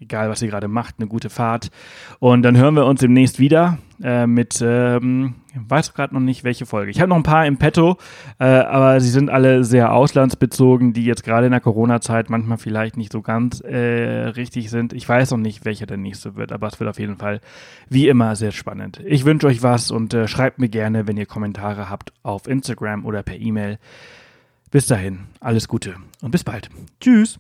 egal was ihr gerade macht, eine gute Fahrt. Und dann hören wir uns demnächst wieder äh, mit, ähm, weiß gerade noch nicht, welche Folge. Ich habe noch ein paar im Petto, äh, aber sie sind alle sehr auslandsbezogen, die jetzt gerade in der Corona-Zeit manchmal vielleicht nicht so ganz äh, richtig sind. Ich weiß noch nicht, welcher der nächste wird, aber es wird auf jeden Fall wie immer sehr spannend. Ich wünsche euch was und äh, schreibt mir gerne, wenn ihr Kommentare habt, auf Instagram oder per E-Mail. Bis dahin, alles Gute und bis bald. Tschüss.